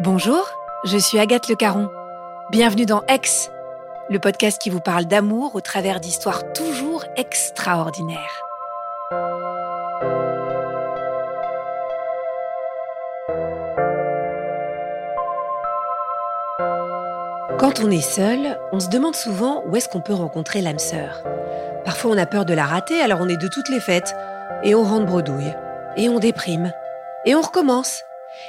Bonjour, je suis Agathe Le Caron. Bienvenue dans Aix, le podcast qui vous parle d'amour au travers d'histoires toujours extraordinaires. Quand on est seul, on se demande souvent où est-ce qu'on peut rencontrer l'âme sœur. Parfois on a peur de la rater, alors on est de toutes les fêtes, et on rentre bredouille, et on déprime, et on recommence.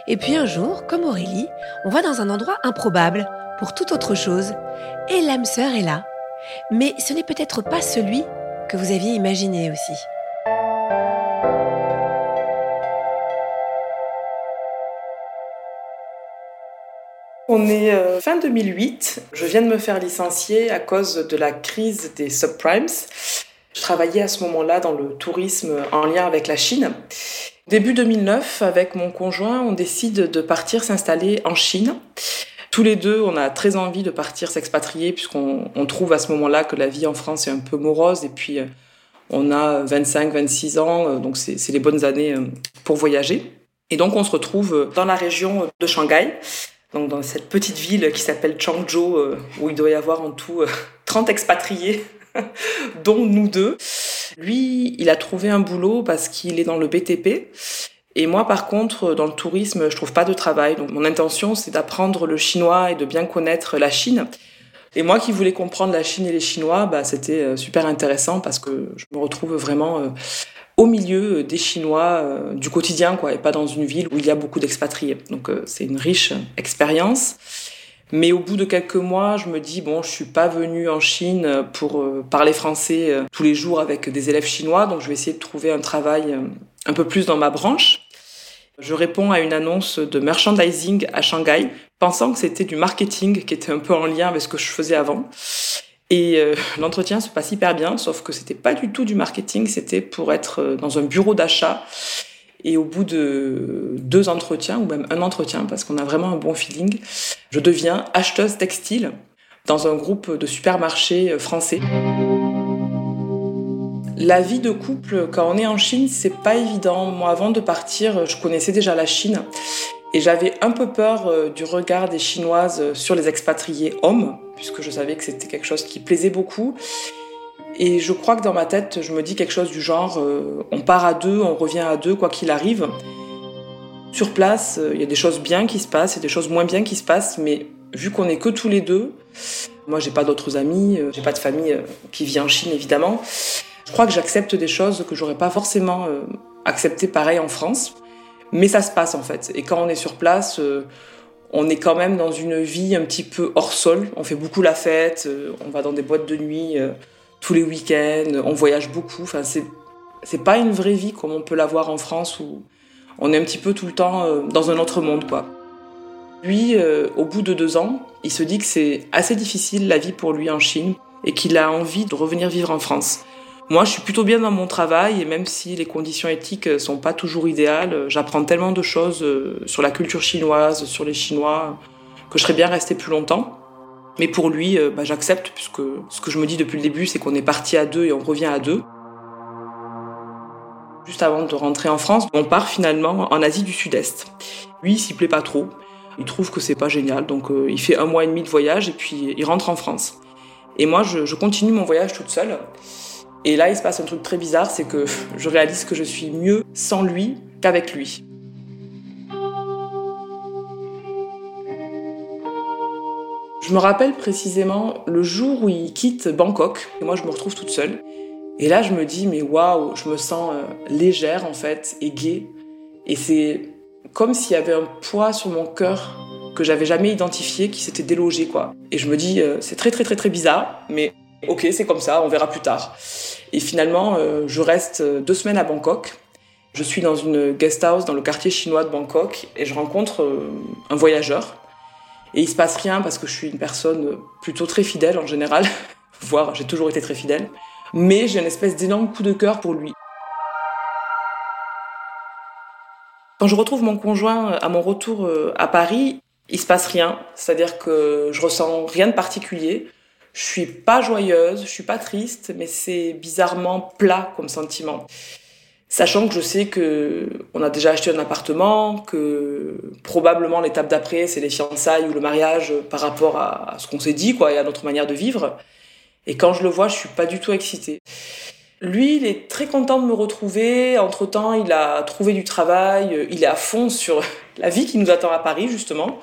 Et puis un jour, comme Aurélie, on va dans un endroit improbable, pour toute autre chose, et l'âme sœur est là. Mais ce n'est peut-être pas celui que vous aviez imaginé aussi. On est euh, fin 2008. Je viens de me faire licencier à cause de la crise des subprimes. Je travaillais à ce moment-là dans le tourisme en lien avec la Chine. Début 2009, avec mon conjoint, on décide de partir s'installer en Chine. Tous les deux, on a très envie de partir s'expatrier puisqu'on on trouve à ce moment-là que la vie en France est un peu morose et puis euh, on a 25, 26 ans, euh, donc c'est les bonnes années euh, pour voyager. Et donc on se retrouve dans la région de Shanghai, donc dans cette petite ville qui s'appelle Changzhou, où il doit y avoir en tout euh, 30 expatriés, dont nous deux. Lui, il a trouvé un boulot parce qu'il est dans le BTP. Et moi, par contre, dans le tourisme, je trouve pas de travail. Donc, mon intention, c'est d'apprendre le chinois et de bien connaître la Chine. Et moi qui voulais comprendre la Chine et les Chinois, bah, c'était euh, super intéressant parce que je me retrouve vraiment euh, au milieu des Chinois euh, du quotidien, quoi, et pas dans une ville où il y a beaucoup d'expatriés. Donc, euh, c'est une riche expérience. Mais au bout de quelques mois, je me dis bon, je suis pas venue en Chine pour euh, parler français euh, tous les jours avec des élèves chinois, donc je vais essayer de trouver un travail euh, un peu plus dans ma branche. Je réponds à une annonce de merchandising à Shanghai, pensant que c'était du marketing qui était un peu en lien avec ce que je faisais avant. Et euh, l'entretien se passe hyper bien, sauf que c'était pas du tout du marketing, c'était pour être euh, dans un bureau d'achat. Et au bout de deux entretiens, ou même un entretien, parce qu'on a vraiment un bon feeling, je deviens acheteuse textile dans un groupe de supermarchés euh, français. La vie de couple, quand on est en Chine, c'est pas évident. Moi, avant de partir, je connaissais déjà la Chine. Et j'avais un peu peur euh, du regard des Chinoises sur les expatriés hommes, puisque je savais que c'était quelque chose qui plaisait beaucoup. Et je crois que dans ma tête, je me dis quelque chose du genre euh, on part à deux, on revient à deux, quoi qu'il arrive. Sur place, euh, il y a des choses bien qui se passent et des choses moins bien qui se passent, mais vu qu'on est que tous les deux, moi j'ai pas d'autres amis, euh, j'ai pas de famille qui vit en Chine évidemment. Je crois que j'accepte des choses que j'aurais pas forcément acceptées pareil en France, mais ça se passe en fait. Et quand on est sur place, on est quand même dans une vie un petit peu hors sol. On fait beaucoup la fête, on va dans des boîtes de nuit tous les week-ends, on voyage beaucoup. Enfin, c'est c'est pas une vraie vie comme on peut l'avoir en France où on est un petit peu tout le temps euh, dans un autre monde, quoi. Lui, euh, au bout de deux ans, il se dit que c'est assez difficile la vie pour lui en Chine et qu'il a envie de revenir vivre en France. Moi, je suis plutôt bien dans mon travail et même si les conditions éthiques euh, sont pas toujours idéales, euh, j'apprends tellement de choses sur la culture chinoise, sur les Chinois, que je serais bien restée plus longtemps. Mais pour lui, euh, bah, j'accepte puisque ce que je me dis depuis le début, c'est qu'on est parti à deux et on revient à deux. Juste avant de rentrer en France, on part finalement en Asie du Sud-Est. Lui, il s'y plaît pas trop. Il trouve que c'est pas génial, donc euh, il fait un mois et demi de voyage et puis il rentre en France. Et moi, je, je continue mon voyage toute seule. Et là, il se passe un truc très bizarre, c'est que je réalise que je suis mieux sans lui qu'avec lui. Je me rappelle précisément le jour où il quitte Bangkok, et moi je me retrouve toute seule. Et là, je me dis, mais waouh, je me sens euh, légère en fait, et gaie. Et c'est comme s'il y avait un poids sur mon cœur que j'avais jamais identifié qui s'était délogé, quoi. Et je me dis, euh, c'est très très très très bizarre, mais ok, c'est comme ça, on verra plus tard. Et finalement, euh, je reste deux semaines à Bangkok. Je suis dans une guest house dans le quartier chinois de Bangkok et je rencontre un voyageur. Et il se passe rien parce que je suis une personne plutôt très fidèle en général, voire j'ai toujours été très fidèle. Mais j'ai une espèce d'énorme coup de cœur pour lui. Quand je retrouve mon conjoint à mon retour euh, à Paris, il se passe rien. C'est-à-dire que je ressens rien de particulier. Je suis pas joyeuse, je suis pas triste, mais c'est bizarrement plat comme sentiment. Sachant que je sais que on a déjà acheté un appartement, que probablement l'étape d'après c'est les fiançailles ou le mariage par rapport à ce qu'on s'est dit quoi et à notre manière de vivre. Et quand je le vois, je suis pas du tout excitée. Lui, il est très content de me retrouver. Entre-temps, il a trouvé du travail. Il est à fond sur la vie qui nous attend à Paris, justement.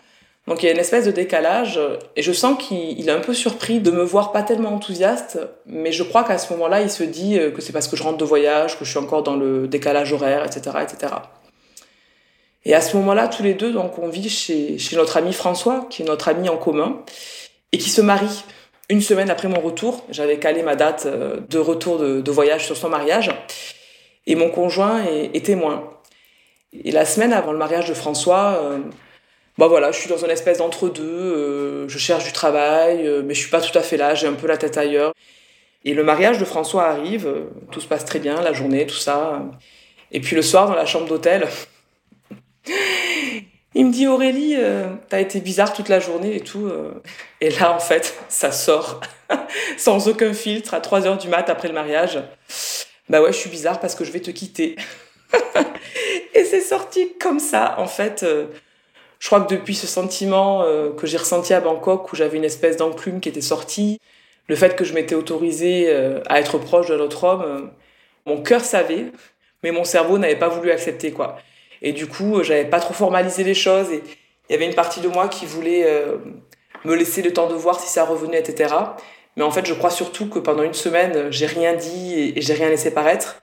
Donc il y a une espèce de décalage. Et je sens qu'il est un peu surpris de me voir pas tellement enthousiaste. Mais je crois qu'à ce moment-là, il se dit que c'est parce que je rentre de voyage, que je suis encore dans le décalage horaire, etc., etc. Et à ce moment-là, tous les deux, donc, on vit chez, chez notre ami François, qui est notre ami en commun, et qui se marie. Une semaine après mon retour, j'avais calé ma date euh, de retour de, voyage sur son mariage. Et mon conjoint est, témoin. Et la semaine avant le mariage de François, euh, bah voilà, je suis dans une espèce d'entre-deux. Euh, je cherche du travail, mais je suis pas tout à fait là. J'ai un peu la tête ailleurs. Et le mariage de François arrive. tout se passe très bien, la journée, tout ça. Et puis le soir, dans la chambre d'hôtel, il me dit Aurélie, euh, t'as été bizarre toute la journée et tout. Euh. Et là, en fait, ça sort sans aucun filtre à 3 heures du mat après le mariage. Bah ouais, je suis bizarre parce que je vais te quitter. et c'est sorti comme ça, en fait. Euh, je crois que depuis ce sentiment que j'ai ressenti à Bangkok, où j'avais une espèce d'enclume qui était sortie, le fait que je m'étais autorisée à être proche de l'autre homme, mon cœur savait, mais mon cerveau n'avait pas voulu accepter, quoi. Et du coup, j'avais pas trop formalisé les choses et il y avait une partie de moi qui voulait euh, me laisser le temps de voir si ça revenait, etc. Mais en fait, je crois surtout que pendant une semaine, j'ai rien dit et, j'ai rien laissé paraître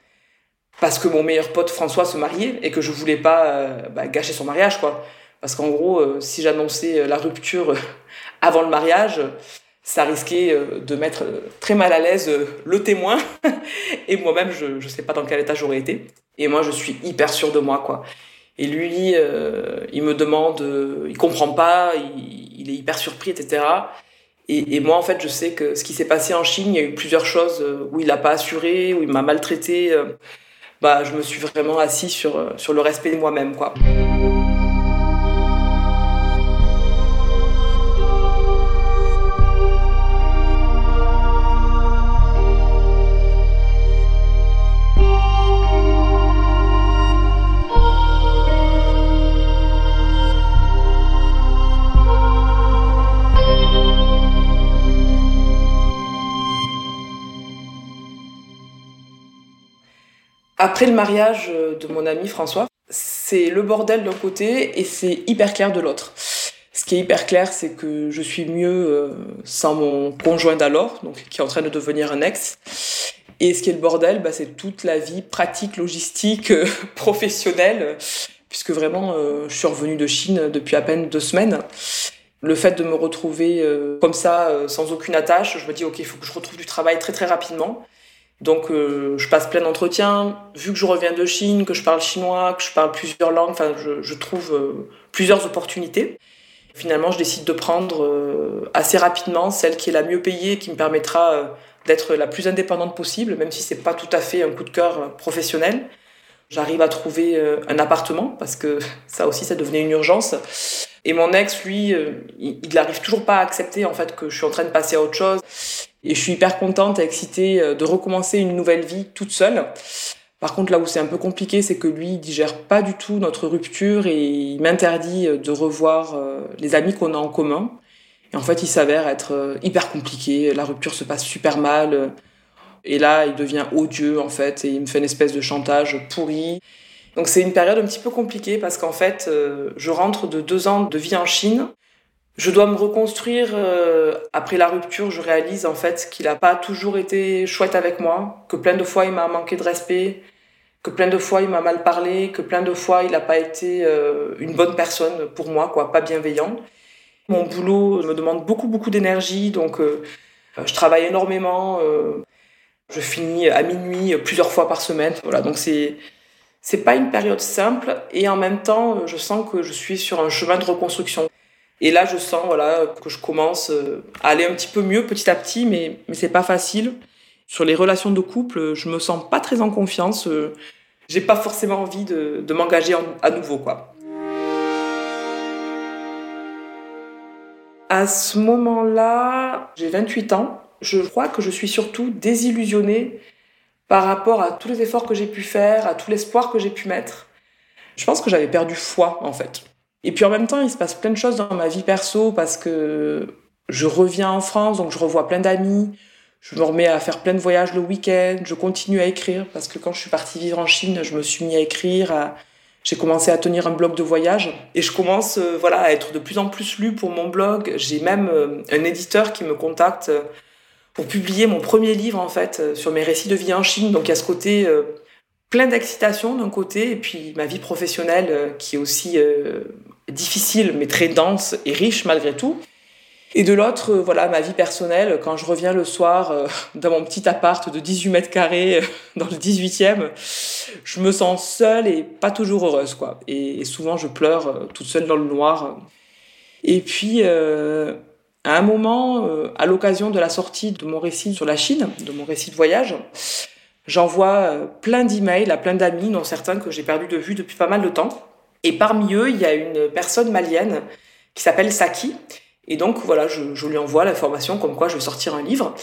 parce que mon meilleur pote François se mariait et que je voulais pas euh, bah, gâcher son mariage, quoi. Parce qu'en gros, euh, si j'annonçais la rupture avant le mariage, ça risquait de mettre très mal à l'aise le témoin et moi-même, je ne sais pas dans quel état j'aurais été. Et moi, je suis hyper sûre de moi, quoi. Et lui, euh, il me demande, euh, il comprend pas, il, est hyper surpris, etc. Et, moi, en fait, je sais que ce qui s'est passé en Chine, il y a eu plusieurs choses euh, où il n'a pas assuré, où il m'a maltraité. bah, je me suis vraiment assis sur, sur le respect de moi-même, quoi. Après le mariage de mon ami François, c'est le bordel d'un côté et c'est hyper clair de l'autre. Ce qui est hyper clair, c'est que je suis mieux euh, sans mon conjoint d'alors, donc qui est en train de devenir un ex. Et ce qui est le bordel, bah, c'est toute la vie pratique, logistique, euh, professionnelle, puisque vraiment, euh, je suis revenue de Chine depuis à peine deux semaines. Le fait de me retrouver comme ça, sans aucune attache, je me dis, ok, il faut que je retrouve du travail très très rapidement. Donc euh, je passe plein d'entretiens. Vu que je reviens de Chine, que je parle chinois, que je parle plusieurs langues, enfin je, trouve euh, plusieurs opportunités. Finalement, je décide de prendre euh, assez rapidement celle qui est la mieux payée, qui me permettra d'être la plus indépendante possible, même si c'est pas tout à fait un coup de cœur professionnel. J'arrive à trouver un appartement parce que ça aussi, ça devenait une urgence. Et mon ex, lui, il n'arrive toujours pas à accepter en fait que je suis en train de passer à autre chose. Et je suis hyper contente et excitée euh, de recommencer une nouvelle vie toute seule. Par contre, là où c'est un peu compliqué, c'est que lui, il digère pas du tout notre rupture et il m'interdit euh, de revoir euh, les amis qu'on a en commun. Et en fait, il s'avère être hyper compliqué. La rupture se passe super mal. Et là, il devient odieux, en fait, et il me fait une espèce de chantage pourri. Donc c'est une période un petit peu compliquée parce qu'en fait, je rentre de deux ans de vie en Chine je dois me reconstruire euh, après la rupture. Je réalise en fait qu'il n'a pas toujours été chouette avec moi, que plein de fois il m'a manqué de respect, que plein de fois il m'a mal parlé, que plein de fois il n'a pas été euh, une bonne personne pour moi, quoi, pas bienveillant. Mon boulot me demande beaucoup beaucoup d'énergie, donc euh, je travaille énormément. Je finis à minuit plusieurs fois par semaine. Voilà, donc c'est C'est pas une période simple et en même temps, je sens que je suis sur un chemin de reconstruction. Et là, je sens voilà que je commence euh, à aller un petit peu mieux petit à petit, mais mais c'est pas facile. Sur les relations de couple, je me sens pas très en confiance. J'ai pas forcément envie de, de m'engager à nouveau, quoi. À ce moment-là, j'ai 28 ans. Je crois que je suis surtout désillusionnée par rapport à tous les efforts que j'ai pu faire, à tout l'espoir que j'ai pu mettre. Je pense que j'avais perdu foi, en fait. Et puis en même temps, il se passe plein de choses dans ma vie perso parce que je reviens en France, donc je revois plein d'amis. Je me remets à faire plein de voyages le week-end. Je continue à écrire parce que quand je suis partie vivre en Chine, je me suis mis à écrire. J'ai commencé à tenir un blog de voyage et je commence euh, voilà à être de plus en plus lu pour mon blog. J'ai même euh, un éditeur qui me contacte pour publier mon premier livre en fait sur mes récits de vie en Chine. Donc il y a ce côté plein d'excitation d'un côté et puis ma vie professionnelle qui est aussi difficile mais très dense et riche malgré tout. Et de l'autre, euh, voilà, ma vie personnelle, quand je reviens le soir euh, dans mon petit appart de 18 mètres carrés euh, dans le 18e, je me sens seule et pas toujours heureuse, quoi. Et, souvent, je pleure toute seule dans le noir. Et puis, à un moment, à l'occasion de la sortie de mon récit sur la Chine, de mon récit de voyage, j'envoie plein d'emails à plein d'amis, dont certains que j'ai perdus de vue depuis pas mal de temps. Et parmi eux, il y a une personne malienne qui s'appelle Saki, et donc voilà, je, lui envoie l'information comme quoi je vais sortir un livre.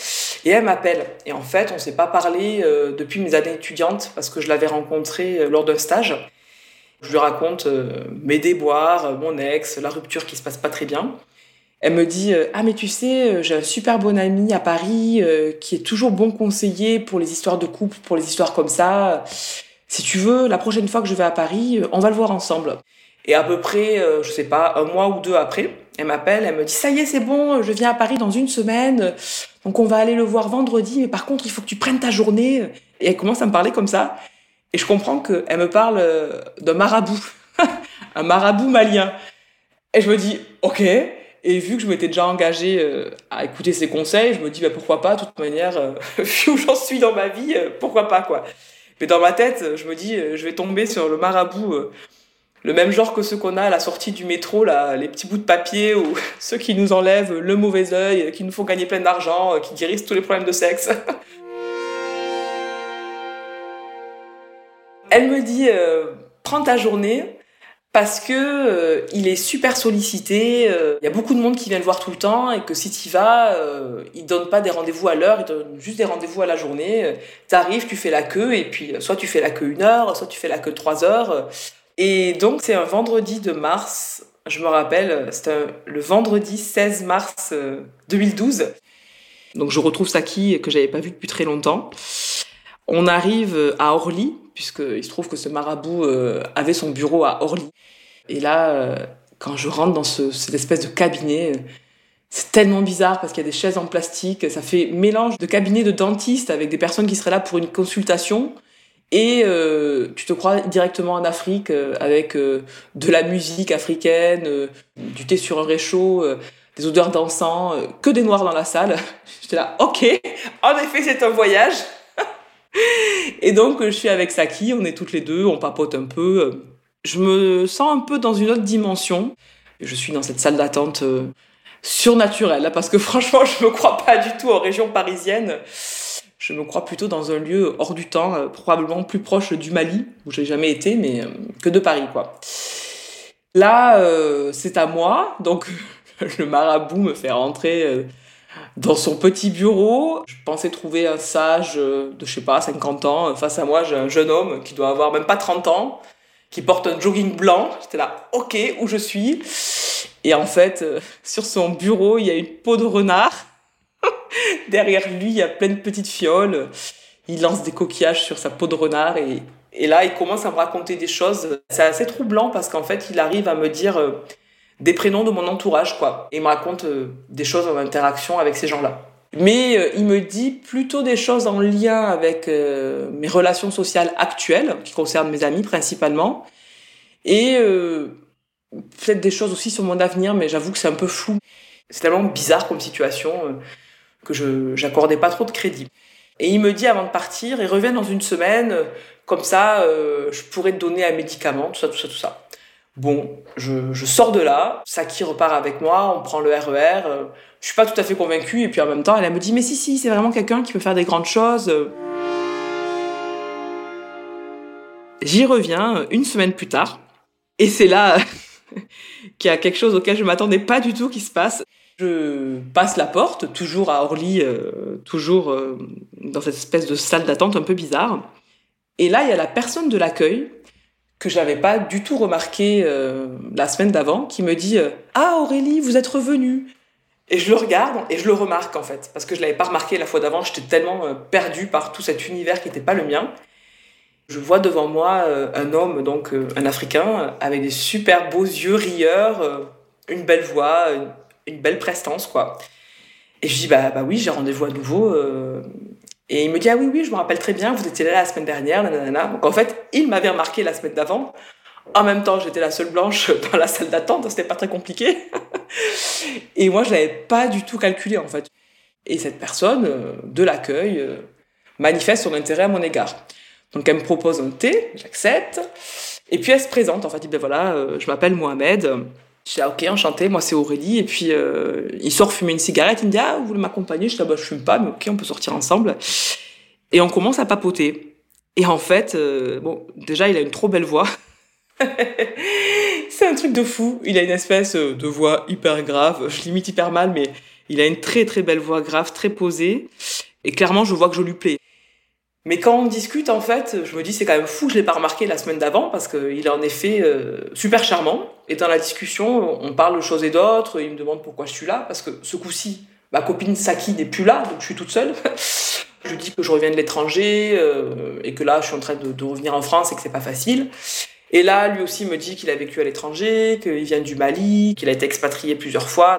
Et elle m'appelle. Et en fait, on s'est pas parlé euh, depuis mes années étudiantes parce que je l'avais rencontrée euh, lors d'un stage. Je lui raconte euh, mes déboires, mon ex, la rupture qui se passe pas très bien. Elle me dit ah mais tu sais j'ai un super bon ami à Paris qui est toujours bon conseiller pour les histoires de couple, pour les histoires comme ça. Si tu veux, la prochaine fois que je vais à Paris, on va le voir ensemble. Et à peu près, je sais pas, un mois ou deux après, elle m'appelle, elle me dit ça y est, c'est bon, je viens à Paris dans une semaine, donc on va aller le voir vendredi, mais par contre il faut que tu prennes ta journée. Et elle commence à me parler comme ça, et je comprends qu'elle me parle euh, d'un marabout, un marabout malien. Et je me dis ok. Et vu que je m'étais déjà engagée euh, à écouter ses conseils, je me dis bah, pourquoi pas, de toute manière, euh, vu où j'en suis dans ma vie, pourquoi pas quoi. Mais dans ma tête, je me dis je vais tomber sur le marabout le même genre que ceux qu'on a à la sortie du métro, là, les petits bouts de papier ou ceux qui nous enlèvent le mauvais œil, qui nous font gagner plein d'argent, qui guérissent tous les problèmes de sexe. Elle me dit euh, prends ta journée parce que euh, il est super sollicité, euh, il y a beaucoup de monde qui vient le voir tout le temps et que si tu vas, euh, il donne pas des rendez-vous à l'heure, il donne juste des rendez-vous à la journée. Tu arrives, tu fais la queue et puis soit tu fais la queue une heure, soit tu fais la queue trois heures. Et donc, c'est un vendredi de mars, je me rappelle, c'était le vendredi 16 mars 2012. Euh, donc, je retrouve Saki, que j'avais pas vu depuis très longtemps. On arrive à Orly, puisqu'il se trouve que ce marabout euh, avait son bureau à Orly. Et là, euh, quand je rentre dans cette espèce de cabinet, c'est tellement bizarre parce qu'il y a des chaises en plastique, ça fait mélange de cabinet de dentiste avec des personnes qui seraient là pour une consultation et euh, tu te crois directement en Afrique euh, avec euh, de la musique africaine, euh, du thé sur un réchaud, des odeurs d'encens, que des noirs dans la salle. J'étais là, ok, en effet c'est un voyage. et donc je suis avec Saki, on est toutes les deux, on papote un peu. Je me sens un peu dans une autre dimension. Je suis dans cette salle d'attente surnaturelle, parce que franchement je me crois pas du tout en région parisienne je me crois plutôt dans un lieu hors du temps, euh, probablement plus proche du Mali, où j'ai jamais été, mais euh, que de Paris, quoi. Là, euh, c'est à moi, donc le marabout me fait rentrer dans son petit bureau. Je pensais trouver un sage de, je sais pas, 50 ans. Face à moi, j'ai un jeune homme qui doit avoir même pas 30 ans, qui porte un jogging blanc. J'étais là, ok, où je suis? Et en fait, sur son bureau, il y a une peau de renard Derrière lui, il y a plein de petites fioles. Il lance des coquillages sur sa peau de renard et, et là, il commence à me raconter des choses. C'est assez troublant parce qu'en fait, il arrive à me dire euh, des prénoms de mon entourage, quoi. Et il me raconte euh, des choses en interaction avec ces gens-là. Mais euh, il me dit plutôt des choses en lien avec mes relations sociales actuelles, qui concernent mes amis principalement, et peut-être des choses aussi sur mon avenir, mais j'avoue que c'est un peu flou. C'est tellement bizarre comme situation que je j'accordais pas trop de crédit. Et il me dit avant de partir, il revient dans une semaine, Comme ça, je pourrais te donner un médicament, tout ça, tout ça, tout ça. Bon, je, je sors de là, Saki repart avec moi, on prend le RER. E je suis pas tout à fait convaincue, et puis en même temps, elle, me dit, mais si, si, c'est vraiment quelqu'un qui peut faire des grandes choses. J'y reviens une semaine plus tard, et c'est là qu'il y a quelque chose auquel je m'attendais pas du tout qui se passe. Je passe la porte, toujours à Orly, euh, toujours euh, dans cette espèce de salle d'attente un peu bizarre. Et là, il y a la personne de l'accueil que j'avais pas du tout remarqué euh, la semaine d'avant, qui me dit Ah Aurélie, vous êtes revenue. Et je le regarde et je le remarque en fait, parce que je l'avais pas remarqué la fois d'avant. J'étais tellement perdue par tout cet univers qui n'était pas le mien. Je vois devant moi un homme, donc un Africain, avec des super beaux yeux rieurs, une belle voix, une belle prestance, quoi. Et je dis, bah, bah oui, j'ai rendez-vous à nouveau. Euh. Et il me dit, ah oui, oui, je me rappelle très bien, vous étiez là la semaine dernière, nanana. Donc en fait, il m'avait remarqué la semaine d'avant. En même temps, j'étais la seule blanche dans la salle d'attente, c'était pas très compliqué. et moi, je l'avais pas du tout calculé, en fait. Et cette personne euh, de l'accueil euh, manifeste son intérêt à mon égard. Donc elle me propose un thé, j'accepte. Et puis elle se présente, en fait, dit, ben voilà, je m'appelle Mohamed. Je dis, ok, enchanté, moi c'est Aurélie. Et puis, euh, il sort fumer une cigarette. Il me dit, ah, vous voulez m'accompagner? Je dis, ah, bah, je fume pas, mais ok, on peut sortir ensemble. Et on commence à papoter. Et en fait, euh, bon, déjà, il a une trop belle voix. c'est un truc de fou. Il a une espèce de voix hyper grave. Je l'imite hyper mal, mais il a une très très belle voix grave, très posée. Et clairement, je vois que je lui plais. Mais quand on discute, en fait, je me dis c'est quand même fou, je l'ai pas remarqué la semaine d'avant parce qu'il est en effet euh, super charmant. Et dans la discussion, on parle de choses et d'autres. Il me demande pourquoi je suis là parce que ce coup-ci, ma copine Saki n'est plus là, donc je suis toute seule. je lui dis que je reviens de l'étranger euh, et que là, je suis en train de, de revenir en France et que c'est pas facile. Et là, lui aussi me dit qu'il a vécu à l'étranger, qu'il vient du Mali, qu'il a été expatrié plusieurs fois.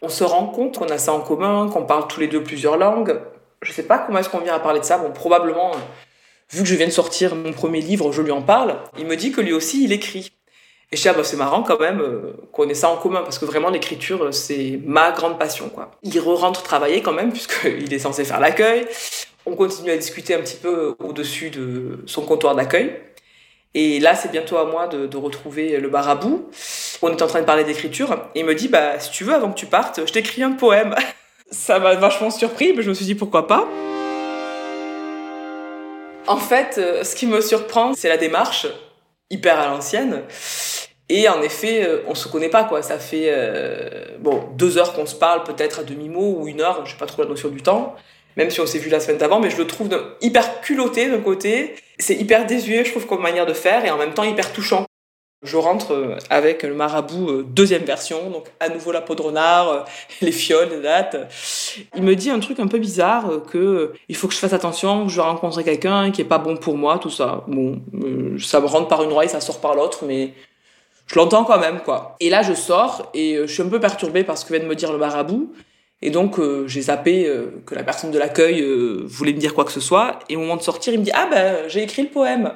On se rend compte qu'on a ça en commun, qu'on parle tous les deux plusieurs langues je sais pas comment est-ce qu'on vient à parler de ça. Bon, probablement, vu que je viens de sortir mon premier livre, je lui en parle. Il me dit que lui aussi, il écrit. Et je dis, ah bah, c'est marrant quand même euh, qu'on ait ça en commun, parce que vraiment, l'écriture, c'est ma grande passion, quoi. Il re-rentre travailler quand même, puisqu'il est censé faire l'accueil. On continue à discuter un petit peu au-dessus de son comptoir d'accueil. Et là, c'est bientôt à moi de, retrouver le marabout. On est en train de parler d'écriture. Et il me dit, bah, si tu veux, avant que tu partes, je t'écris un poème. ça m'a vachement surpris, mais je me suis dit pourquoi pas. En fait, euh, ce qui me surprend, c'est la démarche hyper à l'ancienne. Et en effet, euh, on se connaît pas, quoi. Ça fait euh, bon deux heures qu'on se parle, peut-être à demi-mot, ou une heure, j'ai pas trop la notion du temps. Même si on s'est vu la semaine d'avant, mais je le trouve hyper culotté d'un côté. C'est hyper désuet, je trouve, comme manière de faire, et en même temps hyper touchant. Je rentre euh, avec le marabout euh, deuxième version, donc à nouveau la peau de renard, euh, les fioles, les dates. Il me dit un truc un peu bizarre que il faut que je fasse attention, que je vais rencontrer quelqu'un qui est pas bon pour moi, tout ça. Bon, ça me rentre par une oreille, ça sort par l'autre, mais je l'entends quand même quoi. Et là je sors et je suis un peu perturbée par ce que vient de me dire le marabout. Et donc j'ai zappé que la personne de l'accueil voulait me dire quoi que ce soit. Et au moment de sortir, il me dit ah ben j'ai écrit le poème.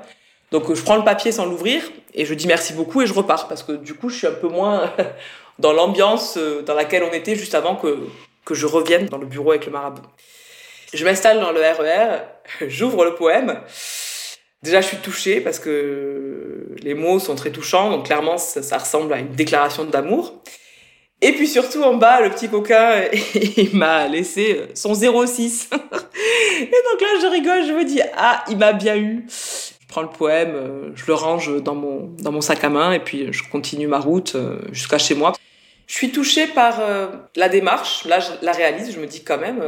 Donc je prends le papier sans l'ouvrir et je dis merci beaucoup et je repars parce que du coup je suis un peu moins dans l'ambiance euh, dans laquelle on était juste avant que, que je revienne dans le bureau avec le marabout. Je m'installe dans le RER, e j'ouvre le poème. Déjà je suis touchée parce que les mots sont très touchants, donc clairement ça, ça ressemble à une déclaration d'amour. Et puis surtout en bas, le petit coquin, il m'a laissé son 06. Et donc là, je rigole, je me dis, ah, il m'a bien eu prends le poème, euh, je le range dans mon, dans mon sac à main et puis je continue ma route euh, jusqu'à chez moi. Je suis touchée par euh, la démarche. Là, je la réalise. Je me dis quand même,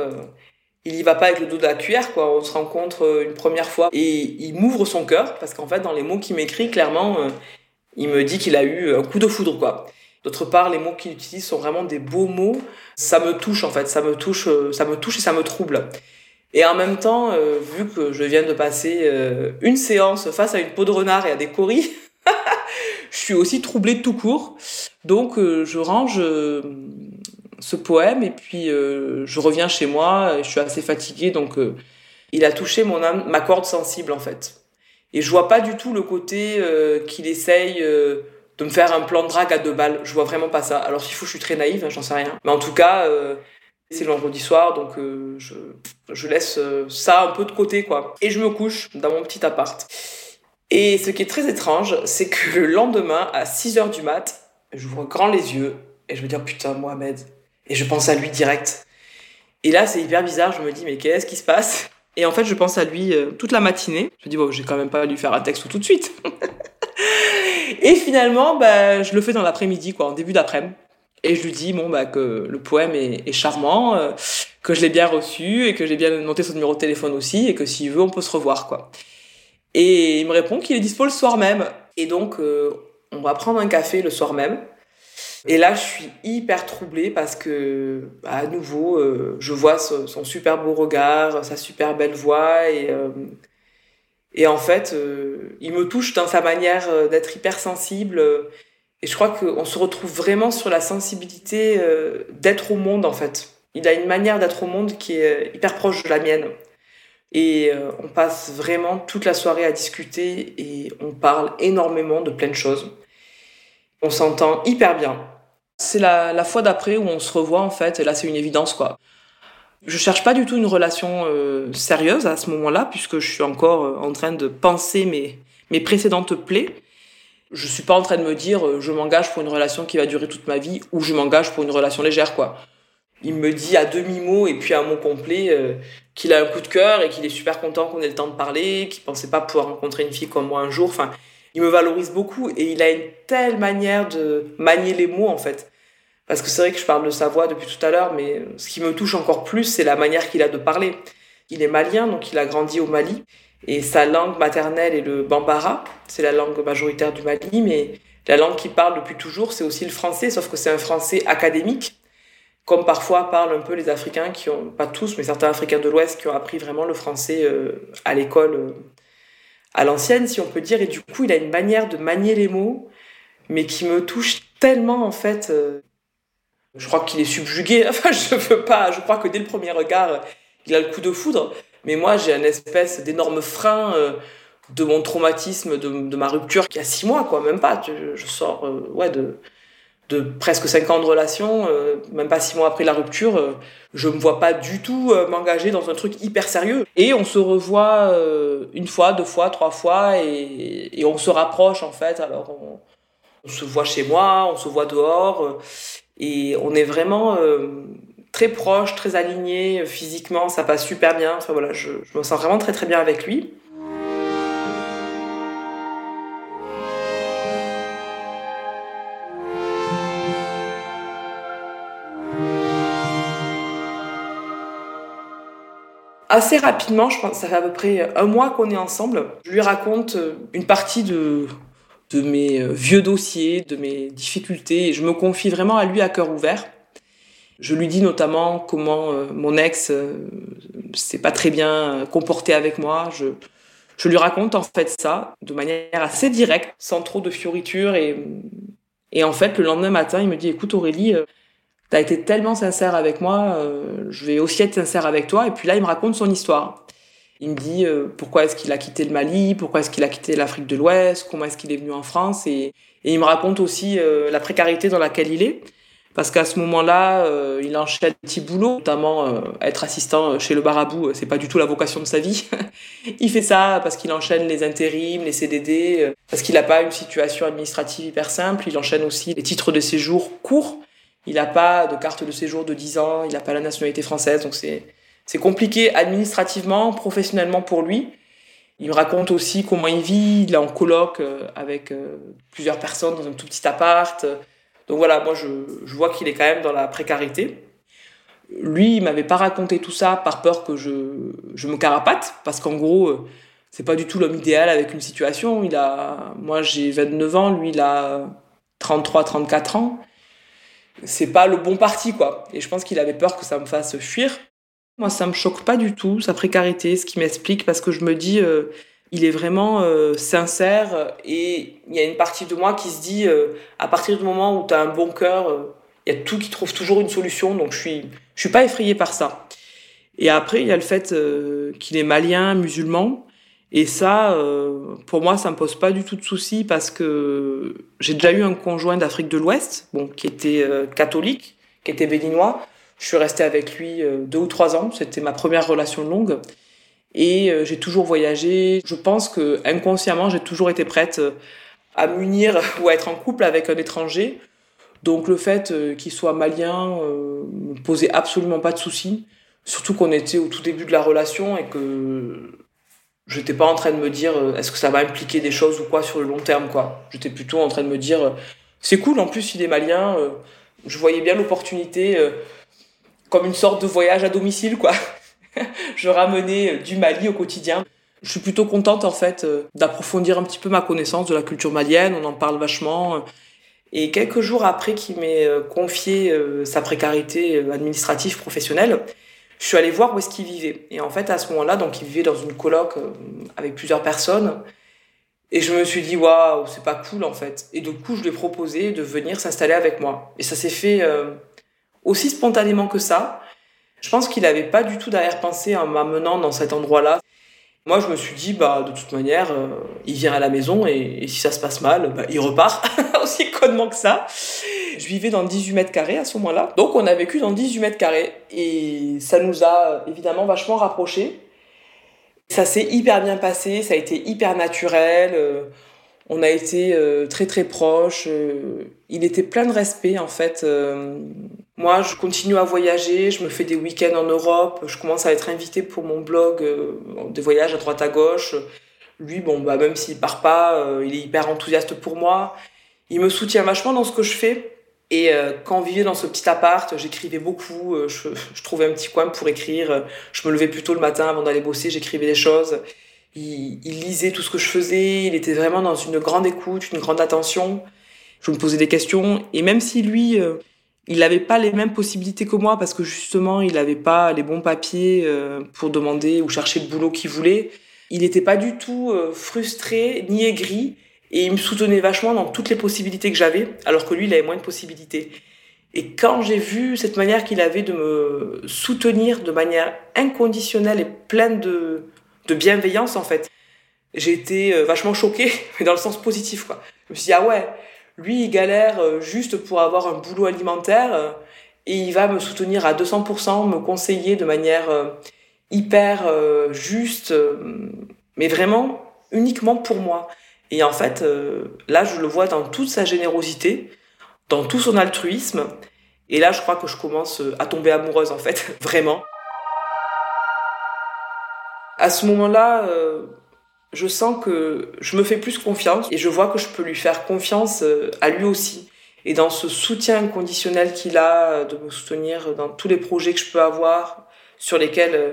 il y va pas avec le dos de la cuillère, quoi. On se rencontre une première fois et il m'ouvre son cœur parce qu'en fait, dans les mots qu'il m'écrit, clairement, il me dit qu'il a eu un coup de foudre, quoi. D'autre part, les mots qu'il utilise sont vraiment des beaux mots. Ça me touche, en fait. Ça me touche, ça me touche et ça me trouble. Et en même temps, euh, vu que je viens de passer euh, une séance face à une peau de renard et à des coris, je suis aussi troublée tout court. Donc euh, je range ce poème et puis je reviens chez moi. Je suis assez fatiguée, donc il a touché mon âme, ma corde sensible en fait. Et je vois pas du tout le côté qu'il essaye de me faire un plan de drague à deux balles. Je vois vraiment pas ça. Alors s'il faut, je suis très naïve, hein, j'en sais rien. Mais en tout cas C'est le vendredi soir, donc euh, je, laisse euh, ça un peu de côté, quoi. Et je me couche dans mon petit appart. Et ce qui est très étrange, c'est que le lendemain, à 6 heures du mat, j'ouvre grand les yeux et je me dis, oh, putain, Mohamed. Et je pense à lui direct. Et là, c'est hyper bizarre, je me dis, mais qu'est-ce qui se passe? Et en fait, je pense à lui euh, toute la matinée. Je me dis, bon, j'ai quand même pas lui faire un texte tout de suite. et finalement, bah, je le fais dans l'après-midi, quoi, en début d'après-midi. Et je lui dis bon bah que le poème est, charmant, euh, que je l'ai bien reçu et que j'ai bien noté son numéro de téléphone aussi et que s'il veut on peut se revoir quoi. Et il me répond qu'il est dispo le soir même. Et donc euh, on va prendre un café le soir même. Et là je suis hyper troublée parce que bah, à nouveau euh, je vois son, super beau regard, sa super belle voix et et en fait il me touche dans sa manière d'être hyper sensible et je crois qu'on se retrouve vraiment sur la sensibilité euh, d'être au monde, en fait. Il a une manière d'être au monde qui est hyper proche de la mienne. Et euh, on passe vraiment toute la soirée à discuter et on parle énormément de plein de choses. On s'entend hyper bien. C'est la, fois d'après où on se revoit, en fait, et là, c'est une évidence, quoi. Je cherche pas du tout une relation euh, sérieuse à ce moment-là, puisque je suis encore en train de penser mes, mes précédentes plaies. Je suis pas en train de me dire euh, je m'engage pour une relation qui va durer toute ma vie ou je m'engage pour une relation légère quoi. Il me dit à demi mot et puis à mot complet euh, qu'il a un coup de cœur et qu'il est super content qu'on ait le temps de parler, qu'il pensait pas pouvoir rencontrer une fille comme moi un jour. Enfin, il me valorise beaucoup et il a une telle manière de manier les mots en fait. Parce que c'est vrai que je parle de sa voix depuis tout à l'heure, mais ce qui me touche encore plus, c'est la manière qu'il a de parler. Il est malien, donc il a grandi au Mali. Et sa langue maternelle est le bambara, c'est la langue majoritaire du Mali, mais la langue qu'il parle depuis toujours, c'est aussi le français, sauf que c'est un français académique, comme parfois parlent un peu les Africains qui ont, pas tous, mais certains Africains de l'Ouest qui ont appris vraiment le français euh, à l'école euh, à l'ancienne, si on peut dire. Et du coup, il a une manière de manier les mots, mais qui me touche tellement, en fait. Euh, je crois qu'il est subjugué. Enfin, je veux pas. Je crois que dès le premier regard, il a le coup de foudre. Mais moi, j'ai un espèce d'énorme frein euh, de mon traumatisme, de, ma rupture qui a six mois, quoi, même pas. Je, sors euh, ouais, de, presque cinq ans de relation, euh, même pas six mois après la rupture, je me vois pas du tout m'engager dans un truc hyper sérieux. Et on se revoit une fois, deux fois, trois fois, et, on se rapproche en fait. Alors on, se voit chez moi, on se voit dehors, et on est vraiment très proche, très aligné physiquement, ça passe super bien. Enfin voilà, je, me sens vraiment très très bien avec lui. assez rapidement, je pense, ça fait à peu près un mois qu'on est ensemble. Je lui raconte euh, une partie de, de mes euh, vieux dossiers, de mes difficultés, et je me confie vraiment à lui à cœur ouvert. Je lui dis notamment comment euh, mon ex euh, s'est pas très bien comporté avec moi. Je, je lui raconte en fait ça de manière assez directe, sans trop de fioritures. Et, et en fait, le lendemain matin, il me dit Écoute, Aurélie, euh, tu as été tellement sincère avec moi, je vais aussi être sincère avec toi. Et puis là, il me raconte son histoire. Il me dit pourquoi est-ce qu'il a quitté le Mali, pourquoi est-ce qu'il a quitté l'Afrique de l'Ouest, comment est-ce qu'il est venu en France. Et il me raconte aussi la précarité dans laquelle il est parce qu'à ce moment-là, euh, il enchaîne des petits boulots, notamment euh, être assistant chez le Barabou, euh, c'est pas du tout la vocation de sa vie. il fait ça parce qu'il enchaîne les intérims, les CDD, parce qu'il n'a pas une situation administrative hyper simple. Il enchaîne aussi les titres de séjour courts. Il n'a pas de carte de séjour de 10 ans, il n'a pas la nationalité française, donc c'est c'est compliqué administrativement, professionnellement pour lui. Il me raconte aussi comment il vit. Il est en coloc avec plusieurs personnes dans un tout petit appart. Donc voilà, moi je, je vois qu'il est quand même dans la précarité. Lui, il m'avait pas raconté tout ça par peur que je, je me carapate, parce qu'en gros, euh, c'est pas du tout l'homme idéal avec une situation. Il a, moi j'ai 29 ans, lui il a 33, 34 ans. C'est pas le bon parti, quoi. Et je pense qu'il avait peur que ça me fasse fuir. Moi, ça me choque pas du tout, sa précarité, ce qui m'explique, parce que je me dis, euh, il est vraiment euh, sincère et il y a une partie de moi qui se dit euh, à partir du moment où tu as un bon cœur, euh, il y a tout qui trouve toujours une solution donc je suis je suis pas effrayée par ça. Et après il y a le fait qu'il est malien, musulman et ça pour moi ça me pose pas du tout de souci parce que j'ai déjà eu un conjoint d'Afrique de l'Ouest, bon qui était catholique, qui était béninois. Je suis restée avec lui deux ou trois ans. C'était ma première relation longue. Et j'ai toujours voyagé. Je pense que inconsciemment, j'ai toujours été prête à m'unir ou à être en couple avec un étranger. Donc le fait qu'il soit malien ne me posait absolument pas de soucis. Surtout qu'on était au tout début de la relation et que je n'étais pas en train de me dire euh, est-ce que ça va impliquer des choses ou quoi sur le long terme quoi. J'étais plutôt en train de me dire euh, c'est cool en plus il est malien, euh, je voyais bien l'opportunité comme une sorte de voyage à domicile quoi. je ramenais du Mali au quotidien. Je suis plutôt contente en fait d'approfondir un petit peu ma connaissance de la culture malienne, on en parle vachement. Et quelques jours après qu'il m'ait confié sa précarité administrative professionnelle, je suis allée voir où est-ce qu'il vivait. Et en fait, à ce moment-là, donc il vivait dans une coloc euh, avec plusieurs personnes. Et je me suis dit, waouh, c'est pas cool en fait. Et du coup, je lui ai proposé de venir s'installer avec moi. Et ça s'est fait euh, aussi spontanément que ça. Je pense qu'il n'avait pas du tout d'arrière-pensée en m'amenant dans cet endroit-là. Moi, je me suis dit, bah, de toute manière, euh, il vient à la maison et, si ça se passe mal, bah, il repart. Aussi connement que ça. Je vivais dans 18 mètres carrés à ce moment-là. Donc, on a vécu dans 18 mètres carrés. Et ça nous a évidemment vachement rapprochés. Ça s'est hyper bien passé, ça a été hyper naturel. Euh, on a été euh, très très proches. il était plein de respect en fait. Moi, je continue à voyager, je me fais des week-ends en Europe, je commence à être invitée pour mon blog, euh, des voyages à droite à gauche. Lui, bon, bah, même s'il part pas, euh, il est hyper enthousiaste pour moi. Il me soutient vachement dans ce que je fais. Et euh, quand on vivait dans ce petit appart, j'écrivais beaucoup, je, je, trouvais un petit coin pour écrire. Je me levais plus tôt le matin avant d'aller bosser, j'écrivais des choses. Il, lisait tout ce que je faisais, il était vraiment dans une grande écoute, une grande attention. Je me posais des questions. Et même si lui il n'avait pas les mêmes possibilités que moi parce que justement, il n'avait pas les bons papiers euh, pour demander ou chercher le boulot qu'il voulait. Il n'était pas du tout euh, frustré ni aigri et il me soutenait vachement dans toutes les possibilités que j'avais, alors que lui, il avait moins de possibilités. Et quand j'ai vu cette manière qu'il avait de me soutenir de manière inconditionnelle et pleine de, de bienveillance, en fait, j'ai été euh, vachement choquée, mais dans le sens positif, quoi. Je me suis dit, ah ouais, lui, il galère euh, juste pour avoir un boulot alimentaire euh, et il va me soutenir à 200%, me conseiller de manière hyper juste, mais vraiment uniquement pour moi. Et en fait, là, je le vois dans toute sa générosité, dans tout son altruisme. Et là, je crois que je commence à tomber amoureuse, en fait, vraiment. À ce moment-là, je sens que je me fais plus confiance et je vois que je peux lui faire confiance euh, à lui aussi. Et dans ce soutien inconditionnel qu'il a, euh, de me soutenir dans tous les projets que je peux avoir, sur lesquels euh,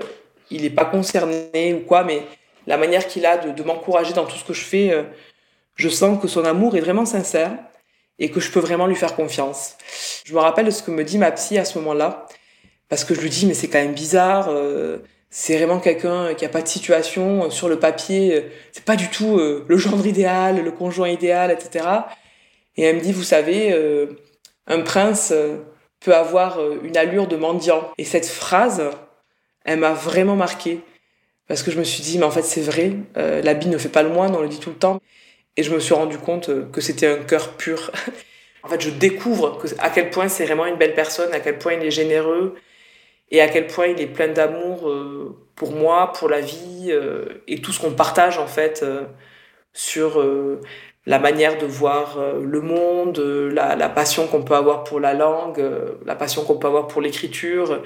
il n'est pas concerné ou quoi, mais la manière qu'il a de, m'encourager dans tout ce que je fais, je sens que son amour est vraiment sincère et que je peux vraiment lui faire confiance. Je me rappelle de ce que me dit ma psy à ce moment-là, parce que je lui dis, mais c'est quand même bizarre c'est vraiment quelqu'un qui a pas de situation sur le papier. C'est pas du tout euh, le genre idéal, le conjoint idéal, etc. Et elle me dit, vous savez, euh, un prince euh, peut avoir une allure de mendiant. Et cette phrase, elle m'a vraiment marquée. Parce que je me suis dit, mais en fait, c'est vrai, l'habit ne fait pas le moine, on le dit tout le temps. Et je me suis rendu compte que c'était un cœur pur. en fait, je découvre à quel point c'est vraiment une belle personne, à quel point il est généreux, et à quel point il est plein d'amour euh, pour moi, pour la vie euh, et tout ce qu'on partage en fait euh, sur la manière de voir le monde, la, passion qu'on peut avoir pour la langue, la passion qu'on peut avoir pour l'écriture,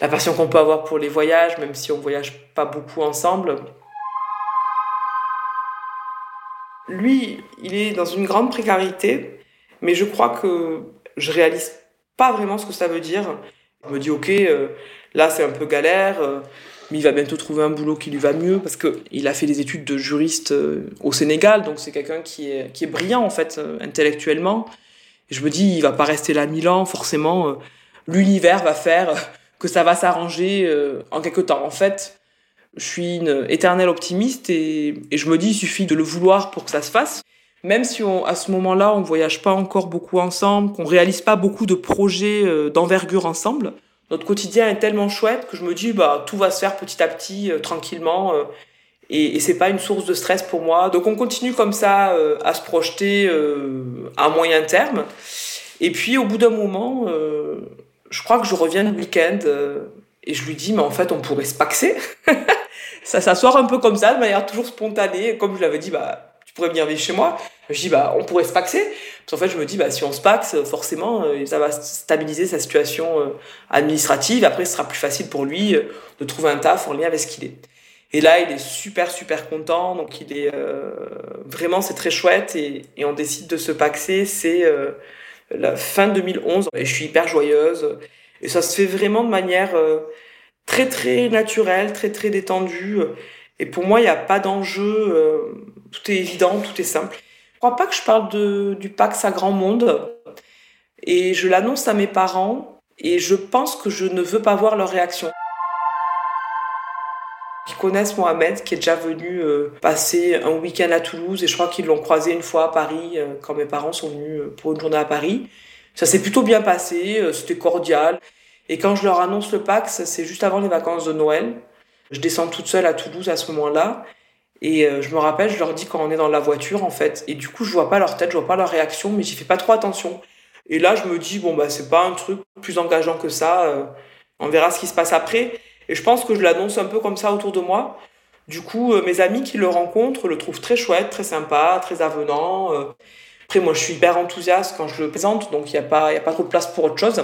la passion qu'on peut avoir pour les voyages, même si on voyage pas beaucoup ensemble. Lui, il est dans une grande précarité, mais je crois que je réalise pas vraiment ce que ça veut dire. Je me dis, ok, euh, là c'est un peu galère, euh, mais il va bientôt trouver un boulot qui lui va mieux parce qu'il a fait des études de juriste euh, au Sénégal, donc c'est quelqu'un qui est, qui est brillant en fait, intellectuellement. Et je me dis, il va pas rester là mille ans, forcément, l'univers va faire que ça va s'arranger en quelque temps. En fait, je suis une éternelle optimiste et, et je me dis, il suffit de le vouloir pour que ça se fasse même si à ce moment-là, on voyage pas encore beaucoup ensemble, qu'on réalise pas beaucoup de projets euh, d'envergure ensemble, notre quotidien est tellement chouette que je me dis, bah, tout va se faire petit à petit, euh, tranquillement, euh, et, et c'est pas une source de stress pour moi. Donc on continue comme ça à se projeter à moyen terme. Et puis au bout d'un moment, je crois que je reviens le week-end et je lui dis, mais en fait, on pourrait se paxer. ça s'asseoir un peu comme ça, de manière toujours spontanée. Comme je l'avais dit, bah, pourrais venir vivre chez moi. Je dis, bah, on pourrait se paxer. Parce qu'en fait, je me dis, bah, si on se paxe, forcément, euh, ça va stabiliser sa situation euh, administrative. Après, ce sera plus facile pour lui euh, de trouver un taf en lien avec ce qu'il est. Et là, il est super, super content. Donc, il est vraiment, c'est très chouette. Et, on décide de se paxer. C'est la fin 2011. Et je suis hyper joyeuse. Et ça se fait vraiment de manière très très naturel, très très détendu. Et pour moi, il n'y a pas d'enjeu. Euh, tout est évident, tout est simple. Je crois pas que je parle du Pax à grand monde. Et je l'annonce à mes parents. Et je pense que je ne veux pas voir leur réaction. Ils connaissent Mohamed, qui est déjà venu euh, passer un week-end à Toulouse. Et je crois qu'ils l'ont croisé une fois à Paris, euh, quand mes parents sont venus pour une journée à Paris. Ça s'est plutôt bien passé, c'était cordial. Et quand je leur annonce le Pax, c'est juste avant les vacances de Noël. Je descends toute seule à Toulouse à ce moment-là. Et euh, je me rappelle, je leur dis quand on est dans la voiture, en fait. Et du coup, je vois pas leur tête, je vois pas leur réaction, mais j'y fais pas trop attention. Et là, je me dis, bon, bah, c'est pas un truc plus engageant que ça. Euh, on verra ce qui se passe après. Et je pense que je l'annonce un peu comme ça autour de moi. Du coup, euh, mes amis qui le rencontrent le trouvent très chouette, très sympa, très avenant. Après, moi, je suis hyper enthousiaste quand je le présente, donc il n'y a, pas, a pas trop de place pour autre chose.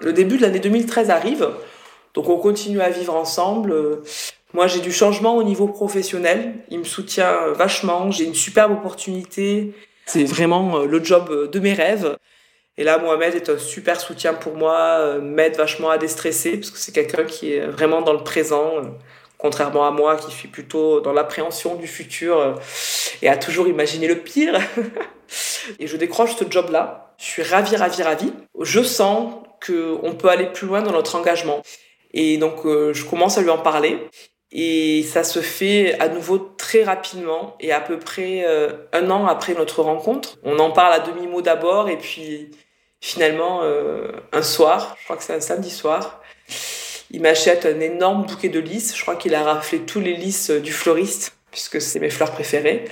Le début de l'année 2013 arrive, donc on continue à vivre ensemble. Moi, j'ai du changement au niveau professionnel. Il me soutient vachement. J'ai une superbe opportunité. C'est vraiment euh, le job de mes rêves. Et là, Mohamed est un super soutien pour moi, euh, m'aide vachement à déstresser, parce que c'est quelqu'un qui est vraiment dans le présent, euh, contrairement à moi qui suis plutôt dans l'appréhension du futur et à toujours imaginer le pire. et je décroche ce job-là. Je suis ravie, ravie, ravie. Je sens qu'on peut aller plus loin dans notre engagement. Et donc, euh, je commence à lui en parler. Et ça se fait à nouveau très rapidement et à peu près euh, un an après notre rencontre. On en parle à demi-mot d'abord et puis finalement, euh, un soir, je crois que c'est un samedi soir, il m'achète un énorme bouquet de lys. Je crois qu'il a raflé tous les lys du fleuriste puisque c'est mes fleurs préférées.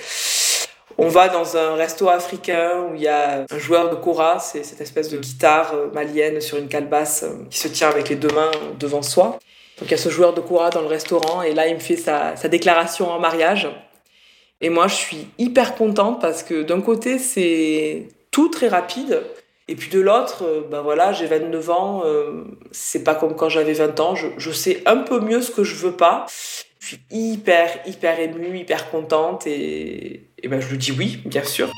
On va dans un resto africain où il y a un joueur de kora, c'est cette espèce de guitare euh, malienne sur une calebasse euh, qui se tient avec les deux mains devant soi. Donc il y a ce joueur de kora dans le restaurant et là il me fait sa, déclaration en mariage. Et moi je suis hyper contente parce que d'un côté c'est tout très rapide et puis de l'autre, ben voilà, j'ai 29 ans, c'est pas comme quand j'avais 20 ans, je, je, sais un peu mieux ce que je veux pas. Hyper, hyper émue, hyper contente et, et ben, je lui dis oui, bien sûr.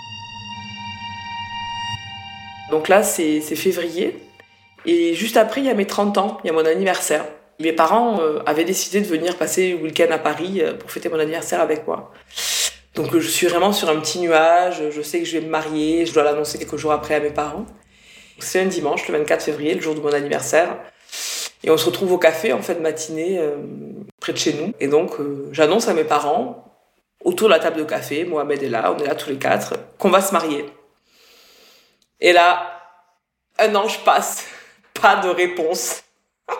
Donc là, c'est février. Et juste après, il y a mes 30 ans, il y a mon anniversaire. Mes parents euh, avaient décidé de venir passer le week-end à Paris euh, pour fêter mon anniversaire avec moi. Donc je suis vraiment sur un petit nuage, je sais que je vais me marier, je dois l'annoncer quelques jours après à mes parents. C'est un dimanche, le 24 février, le jour de mon anniversaire. Et on se retrouve au café en fin de matinée, euh, près de chez nous. Et donc j'annonce à mes parents, autour de la table de café, Mohamed est là, on est là tous les quatre, qu'on va se marier. Et là, un ange passe, pas de réponse.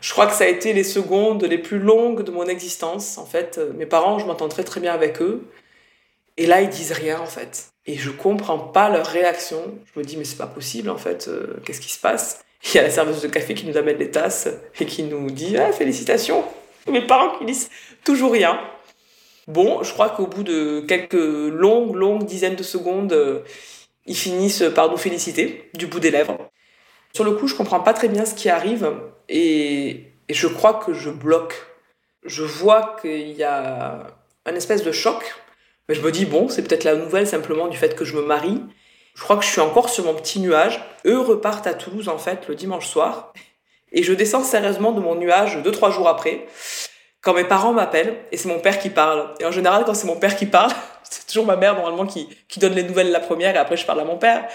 je crois que ça a été les secondes les plus longues de mon existence. En fait, mes parents, je m'entends très très bien avec eux. Et là, ils disent rien en fait. Et je comprends pas leur réaction. Je me dis, mais c'est pas possible en fait, euh, qu'est-ce qui se passe? Il y a la serveuse de café qui nous amène les tasses et qui nous dit, ah, félicitations mes parents qui disent toujours rien. Bon, je crois qu'au bout de quelques longues, longues dizaines de secondes, euh, ils finissent par nous féliciter du bout des lèvres. Sur le coup, je comprends pas très bien ce qui arrive et, je crois que je bloque. Je vois qu'il y a un espèce de choc, mais je me dis bon, c'est peut-être la nouvelle simplement du fait que je me marie. Je crois que je suis encore sur mon petit nuage. Eux repartent à Toulouse en fait le dimanche soir et je descends sérieusement de mon nuage deux, trois jours après, quand mes parents m'appellent, et c'est mon père qui parle. Et en général, quand c'est mon père qui parle, c'est toujours ma mère normalement qui, qui donne les nouvelles la première, et après je parle à mon père.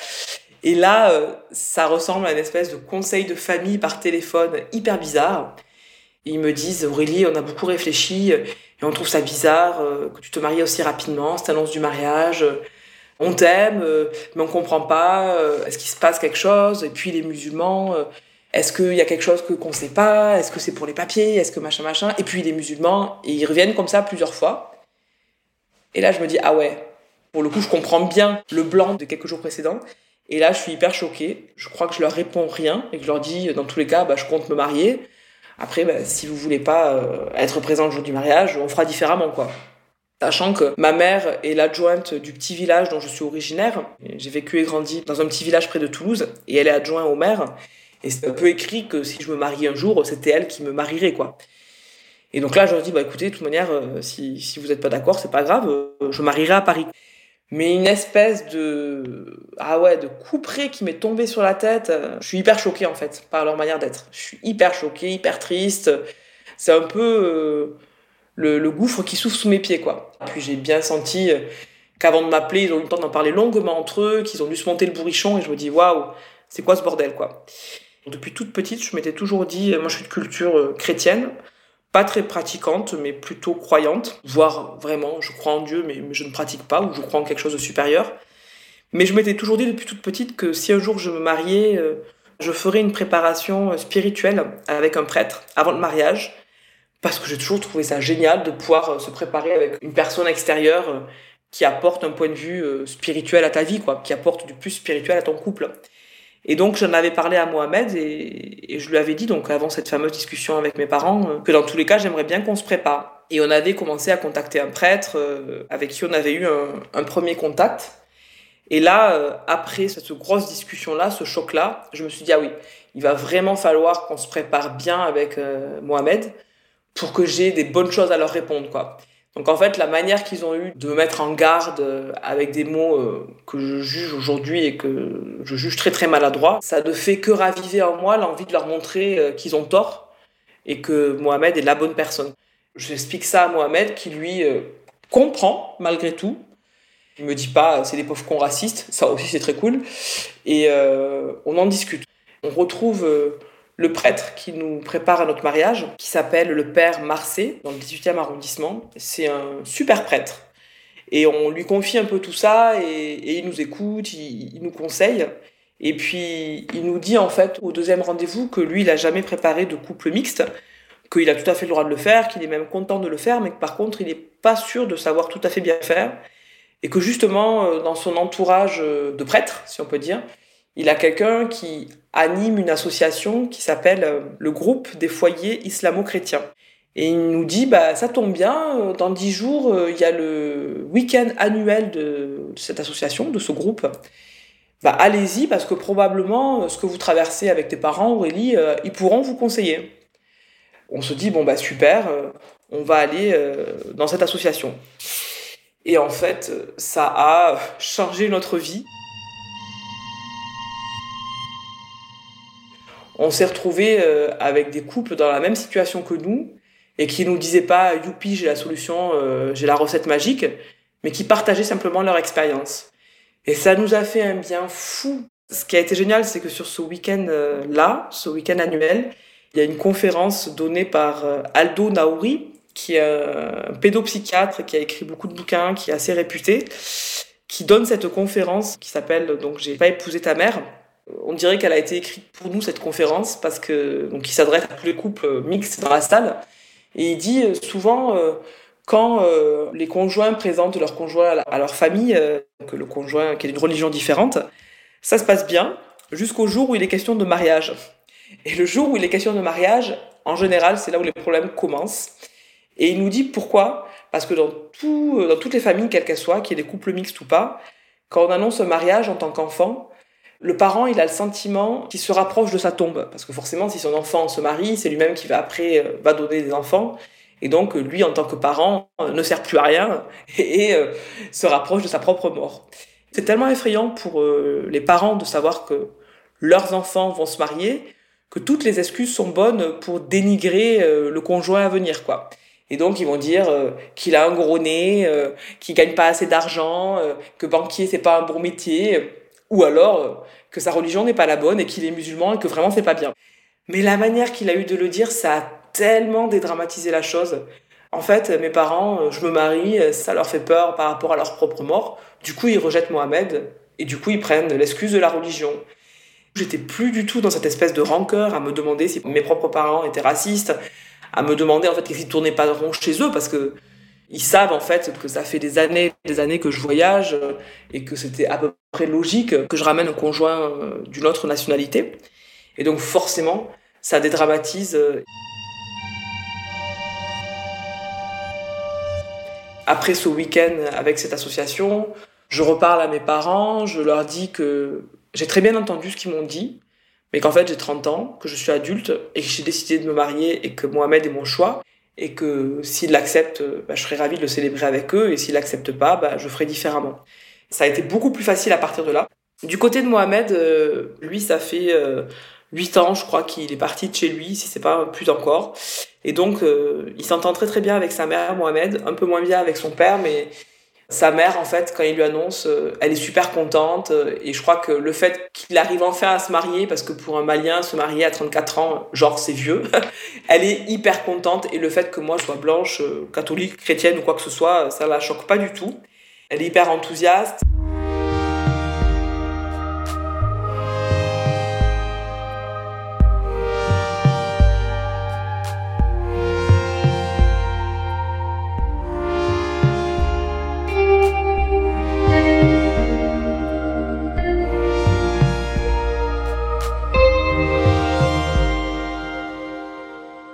Et là, euh, ça ressemble à une espèce de conseil de famille par téléphone hyper bizarre. ils me disent, Aurélie, on a beaucoup réfléchi, et on trouve ça bizarre euh, que tu te maries aussi rapidement, cette annonce du mariage. On t'aime, euh, mais on comprend pas, est-ce qu'il se passe quelque chose Et puis les musulmans Est-ce qu'il y a quelque chose que qu'on sait pas Est-ce que c'est pour les papiers Est-ce que machin machin Et puis les musulmans, ils reviennent comme ça plusieurs fois. Et là, je me dis ah ouais. Pour le coup, je comprends bien le blanc de quelques jours précédents. Et là, je suis hyper choquée. Je crois que je leur réponds rien et que je leur dis, dans tous les cas, bah, je compte me marier. Après, bah, si vous voulez pas euh, être présent le jour du mariage, on fera différemment, quoi. Sachant que ma mère est l'adjointe du petit village dont je suis originaire. J'ai vécu et grandi dans un petit village près de Toulouse et elle est adjointe au maire. Et c'est un peu écrit que si je me marie un jour, c'était elle qui me marierait, quoi. Et donc là, je leur dis, bah écoutez, de toute manière, euh, si, si vous n'êtes pas d'accord, c'est pas grave, euh, je marierai à Paris mais une espèce de ah ouais de couperet qui m'est tombé sur la tête. Je suis hyper choquée en fait par leur manière d'être. Je suis hyper choquée, hyper triste. C'est un peu euh, le, gouffre qui souffle sous mes pieds quoi. Puis j'ai bien senti euh, qu'avant de m'appeler, ils ont eu le temps d'en parler longuement entre eux, qu'ils ont dû se monter le bourrichon et je me dis waouh, c'est quoi ce bordel quoi. Depuis toute petite, je m'étais toujours dit, moi je suis de culture euh, chrétienne, pas très pratiquante, mais plutôt croyante, voire vraiment, je crois en Dieu, mais, je ne pratique pas, ou je crois en quelque chose de supérieur. Mais je m'étais toujours dit depuis toute petite que si un jour je me mariais, euh, je ferais une préparation spirituelle avec un prêtre avant le mariage, parce que j'ai toujours trouvé ça génial de pouvoir euh, se préparer avec une personne extérieure euh, qui apporte un point de vue spirituel à ta vie, quoi, qui apporte du plus spirituel à ton couple. Et donc j'en avais parlé à Mohamed et, je lui avais dit donc avant cette fameuse discussion avec mes parents euh, que dans tous les cas j'aimerais bien qu'on se prépare. Et on avait commencé à contacter un prêtre euh, avec qui on avait eu un, premier contact. Et là, euh, après cette grosse discussion-là, ce choc-là, je me suis dit ah oui, il va vraiment falloir qu'on se prépare bien avec Mohamed pour que j'ai des bonnes choses à leur répondre quoi. Donc en fait, la manière qu'ils ont eu de me mettre en garde euh, avec des mots euh, que je juge aujourd'hui et que je juge très très maladroits, ça ne fait que raviver en moi l'envie de leur montrer euh, qu'ils ont tort et que Mohamed est la bonne personne. J'explique ça à Mohamed qui lui comprend malgré tout. Il me dit pas c'est des pauvres cons racistes, ça aussi c'est très cool. Et on en discute. On retrouve le prêtre qui nous prépare à notre mariage, qui s'appelle le père Marcet, dans le 18e arrondissement. C'est un super prêtre. Et on lui confie un peu tout ça et, il nous écoute, il, nous conseille. Et puis il nous dit en fait au deuxième rendez-vous que lui, il n'a jamais préparé de couple mixte, qu'il a tout à fait le droit de le faire, qu'il est même content de le faire, mais que par contre, il n'est pas sûr de savoir tout à fait bien faire. Et que justement, euh, dans son entourage euh, de prêtre, si on peut dire, il a quelqu'un qui anime une association qui s'appelle euh, le groupe des foyers islamo-chrétiens. Et il nous dit, bah, ça tombe bien, euh, dans dix jours, euh, il y a le week-end annuel de, cette association, de ce groupe. Bah, allez-y, parce que probablement, ce que vous traversez avec tes parents, Aurélie, ils pourront vous conseiller. On se dit, bon, bah, super, on va aller dans cette association. Et en fait, ça a changé notre vie. On s'est retrouvé euh, avec des couples dans la même situation que nous et qui nous disaient pas youpi j'ai la solution, euh, j'ai la recette magique, mais qui partageaient simplement leur expérience. Et ça nous a fait un bien fou. Ce qui a été génial, c'est que sur ce week-end euh, là, ce week-end annuel, il y a une conférence donnée par Aldo Naouri, qui est un pédopsychiatre qui a écrit beaucoup de bouquins, qui est assez réputé, qui donne cette conférence qui s'appelle donc j'ai pas épousé ta mère on dirait qu'elle a été écrite pour nous cette conférence parce que donc il s'adresse à tous les couples mixtes dans la salle. Et il dit euh, souvent euh, quand euh, les conjoints présentent leur conjoint à leur famille que le conjoint qui est d'une religion différente ça se passe bien jusqu'au jour où il est question de mariage. Et le jour où il est question de mariage en général c'est là où les problèmes commencent. Et il nous dit pourquoi. Parce que dans tout dans toutes les familles quelles qu'elles soient qu'il y ait des couples mixtes ou pas quand on annonce un mariage en tant qu'enfant le parent, il a le sentiment qu'il se rapproche de sa tombe. Parce que forcément, si son enfant se marie, c'est lui-même qui va après euh, va donner des enfants. Et donc, lui, en tant que parent, euh, ne sert plus à rien et, euh, se rapproche de sa propre mort. C'est tellement effrayant pour les parents de savoir que leurs enfants vont se marier que toutes les excuses sont bonnes pour dénigrer le conjoint à venir, quoi. Et donc ils vont dire qu'il a un gros nez, qu'il gagne pas assez d'argent, que banquier c'est pas un bon métier ou alors euh, que sa religion n'est pas la bonne et qu'il est musulman et que vraiment c'est pas bien. Mais la manière qu'il a eu de le dire, ça a tellement dédramatisé la chose. En fait, mes parents, euh, je me marie, euh, ça leur fait peur par rapport à leur propre mort. Du coup, ils rejettent Mohamed et du coup, ils prennent l'excuse de la religion. J'étais plus du tout dans cette espèce de rancœur à me demander si mes propres parents étaient racistes, à me demander en fait qu'ils ne tournaient pas rond chez eux parce que ils savent en fait que ça fait des années, des années que je voyage euh, et que c'était à peu près logique que je ramène un conjoint euh, d'une autre nationalité. Et donc forcément, ça dédramatise. Euh. Après ce week-end avec cette association, je reparle à mes parents, je leur dis que j'ai très bien entendu ce qu'ils m'ont dit, mais qu'en fait j'ai 30 ans, que je suis adulte et que j'ai décidé de me marier et que Mohamed est mon choix et que s'il l'accepte, bah, je serai ravie de le célébrer avec eux, et s'il l'accepte pas, bah, je ferai différemment. Ça a été beaucoup plus facile à partir de là. Du côté de Mohamed, euh, lui, ça fait euh, 8 ans, je crois, qu'il est parti de chez lui, si c'est pas plus encore. Et donc, euh, il s'entend très très bien avec sa mère, Mohamed, un peu moins bien avec son père, mais sa mère, en fait, quand il lui annonce, euh, elle est super contente. Euh, et je crois que le fait qu'il arrive enfin à se marier, parce que pour un Malien, se marier à 34 ans, genre c'est vieux, elle est hyper contente. Et le fait que moi je sois blanche, euh, catholique, chrétienne ou quoi que ce soit, ça la choque pas du tout. Elle est hyper enthousiaste.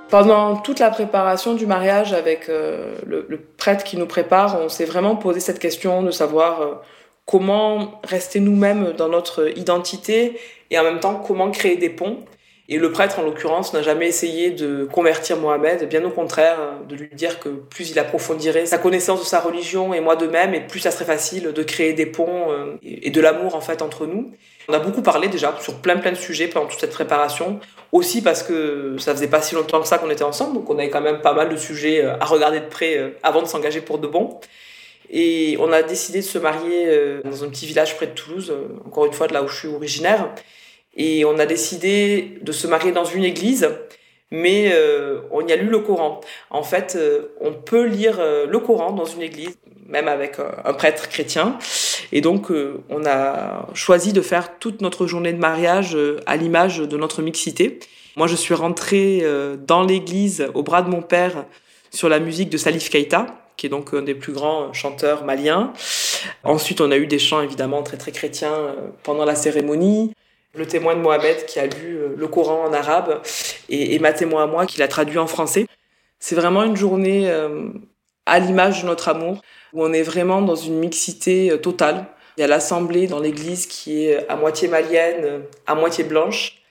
Pendant toute la préparation du mariage avec euh, le, prêtre qui nous prépare, on s'est vraiment posé cette question de savoir euh, comment rester nous-mêmes dans notre identité et en même temps comment créer des ponts. Et le prêtre, en l'occurrence, n'a jamais essayé de convertir Mohamed, bien au contraire, de lui dire que plus il approfondirait sa connaissance de sa religion et moi de même, et plus ça serait facile de créer des ponts euh, et de l'amour en fait entre nous. On a beaucoup parlé déjà sur plein plein de sujets pendant toute cette préparation, aussi parce que ça faisait pas si longtemps que ça qu'on était ensemble, donc on avait quand même pas mal de sujets euh, à regarder de près euh, avant de s'engager pour de bon. Et on a décidé de se marier dans un petit village près de Toulouse, encore une fois de là où je suis originaire. Et on a décidé de se marier dans une église, mais euh, on y a lu le Coran. En fait, euh, on peut lire euh, le Coran dans une église, même avec un prêtre chrétien. Et donc, on a choisi de faire toute notre journée de mariage à l'image de notre mixité. Moi, je suis rentrée dans l'église au bras de mon père sur la musique de Salif Keita, qui est donc un des plus grands chanteurs maliens. Ensuite, on a eu des chants évidemment très très chrétiens pendant la cérémonie le témoin de Mohamed qui a lu euh, le Coran en arabe et, ma témoin à moi qui l'a traduit en français. C'est vraiment une journée euh, à l'image de notre amour où on est vraiment dans une mixité euh, totale. Il y a l'assemblée dans l'église qui est à moitié malienne, à moitié blanche.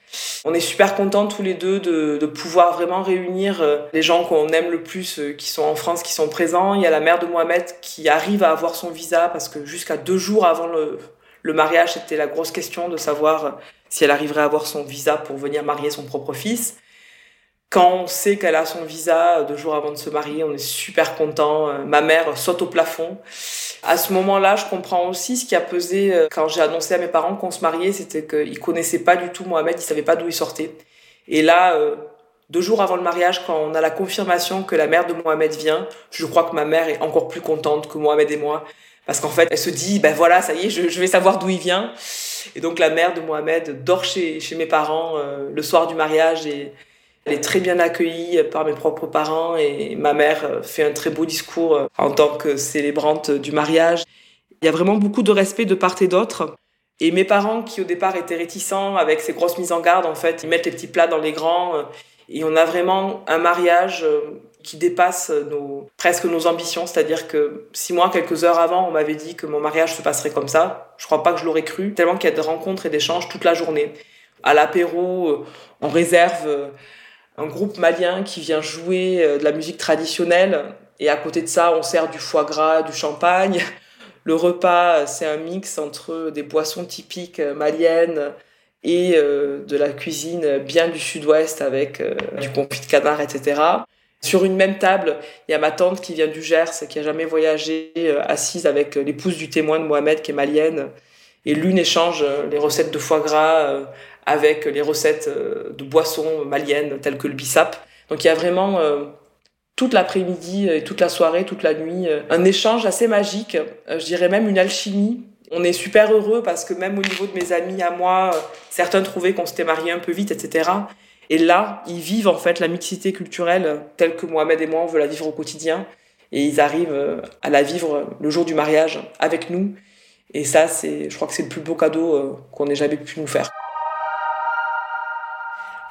On est super contents tous les deux de, pouvoir vraiment réunir les gens qu'on aime le plus, qui sont en France, qui sont présents. Il y a la mère de Mohamed qui arrive à avoir son visa parce que jusqu'à deux jours avant le mariage, c'était la grosse question de savoir si elle arriverait à avoir son visa pour venir marier son propre fils. Quand on sait qu'elle a son visa deux jours avant de se marier, on est super content. Euh, ma mère saute au plafond. À ce moment-là, je comprends aussi ce qui a pesé euh, quand j'ai annoncé à mes parents qu'on se mariait, c'était qu'ils connaissaient pas du tout Mohamed, ils savaient pas d'où il sortait. Et là, euh, deux jours avant le mariage, quand on a la confirmation que la mère de Mohamed vient, je crois que ma mère est encore plus contente que Mohamed et moi. Parce qu'en fait, elle se dit, ben voilà, ça y est, je, vais savoir d'où il vient. Et donc la mère de Mohamed dort chez, chez mes parents euh, le soir du mariage et elle est très bien accueillie par mes propres parents et ma mère euh, fait un très beau discours euh, en tant que célébrante du mariage. Il y a vraiment beaucoup de respect de part et d'autre. Et mes parents, qui au départ étaient réticents avec ces grosses mises en garde, en fait, ils mettent les petits plats dans les grands. Et on a vraiment un mariage qui dépasse presque nos ambitions. C'est-à-dire que six mois, quelques heures avant, on m'avait dit que mon mariage se passerait comme ça. Je crois pas que je l'aurais cru, tellement qu'il y a des rencontres et d'échanges toute la journée. À l'apéro, euh, on réserve euh, un groupe malien qui vient jouer euh, de la musique traditionnelle. Et à côté de ça, on sert du foie gras, du champagne. Le repas, c'est un mix entre des boissons typiques maliennes et de la cuisine bien du sud-ouest avec du confit de canard, etc. Sur une même table, il y a ma tante qui vient du Gers, qui a jamais voyagé, euh, assise avec euh, l'épouse du témoin de Mohamed, qui est malienne. Et l'une échange euh, les recettes de foie gras avec les recettes de boissons maliennes, telles que le bissap. Donc il y a vraiment toute l'après-midi, toute la soirée, toute la nuit, un échange assez magique, je dirais même une alchimie On est super heureux parce que même au niveau de mes amis à moi, certains trouvaient qu'on s'était marié un peu vite, etc. Et là, ils vivent en fait la mixité culturelle telle que Mohamed et moi on veut la vivre au quotidien. Et ils arrivent à la vivre le jour du mariage avec nous. Et ça, c'est, je crois que c'est le plus beau cadeau qu'on ait jamais pu nous faire.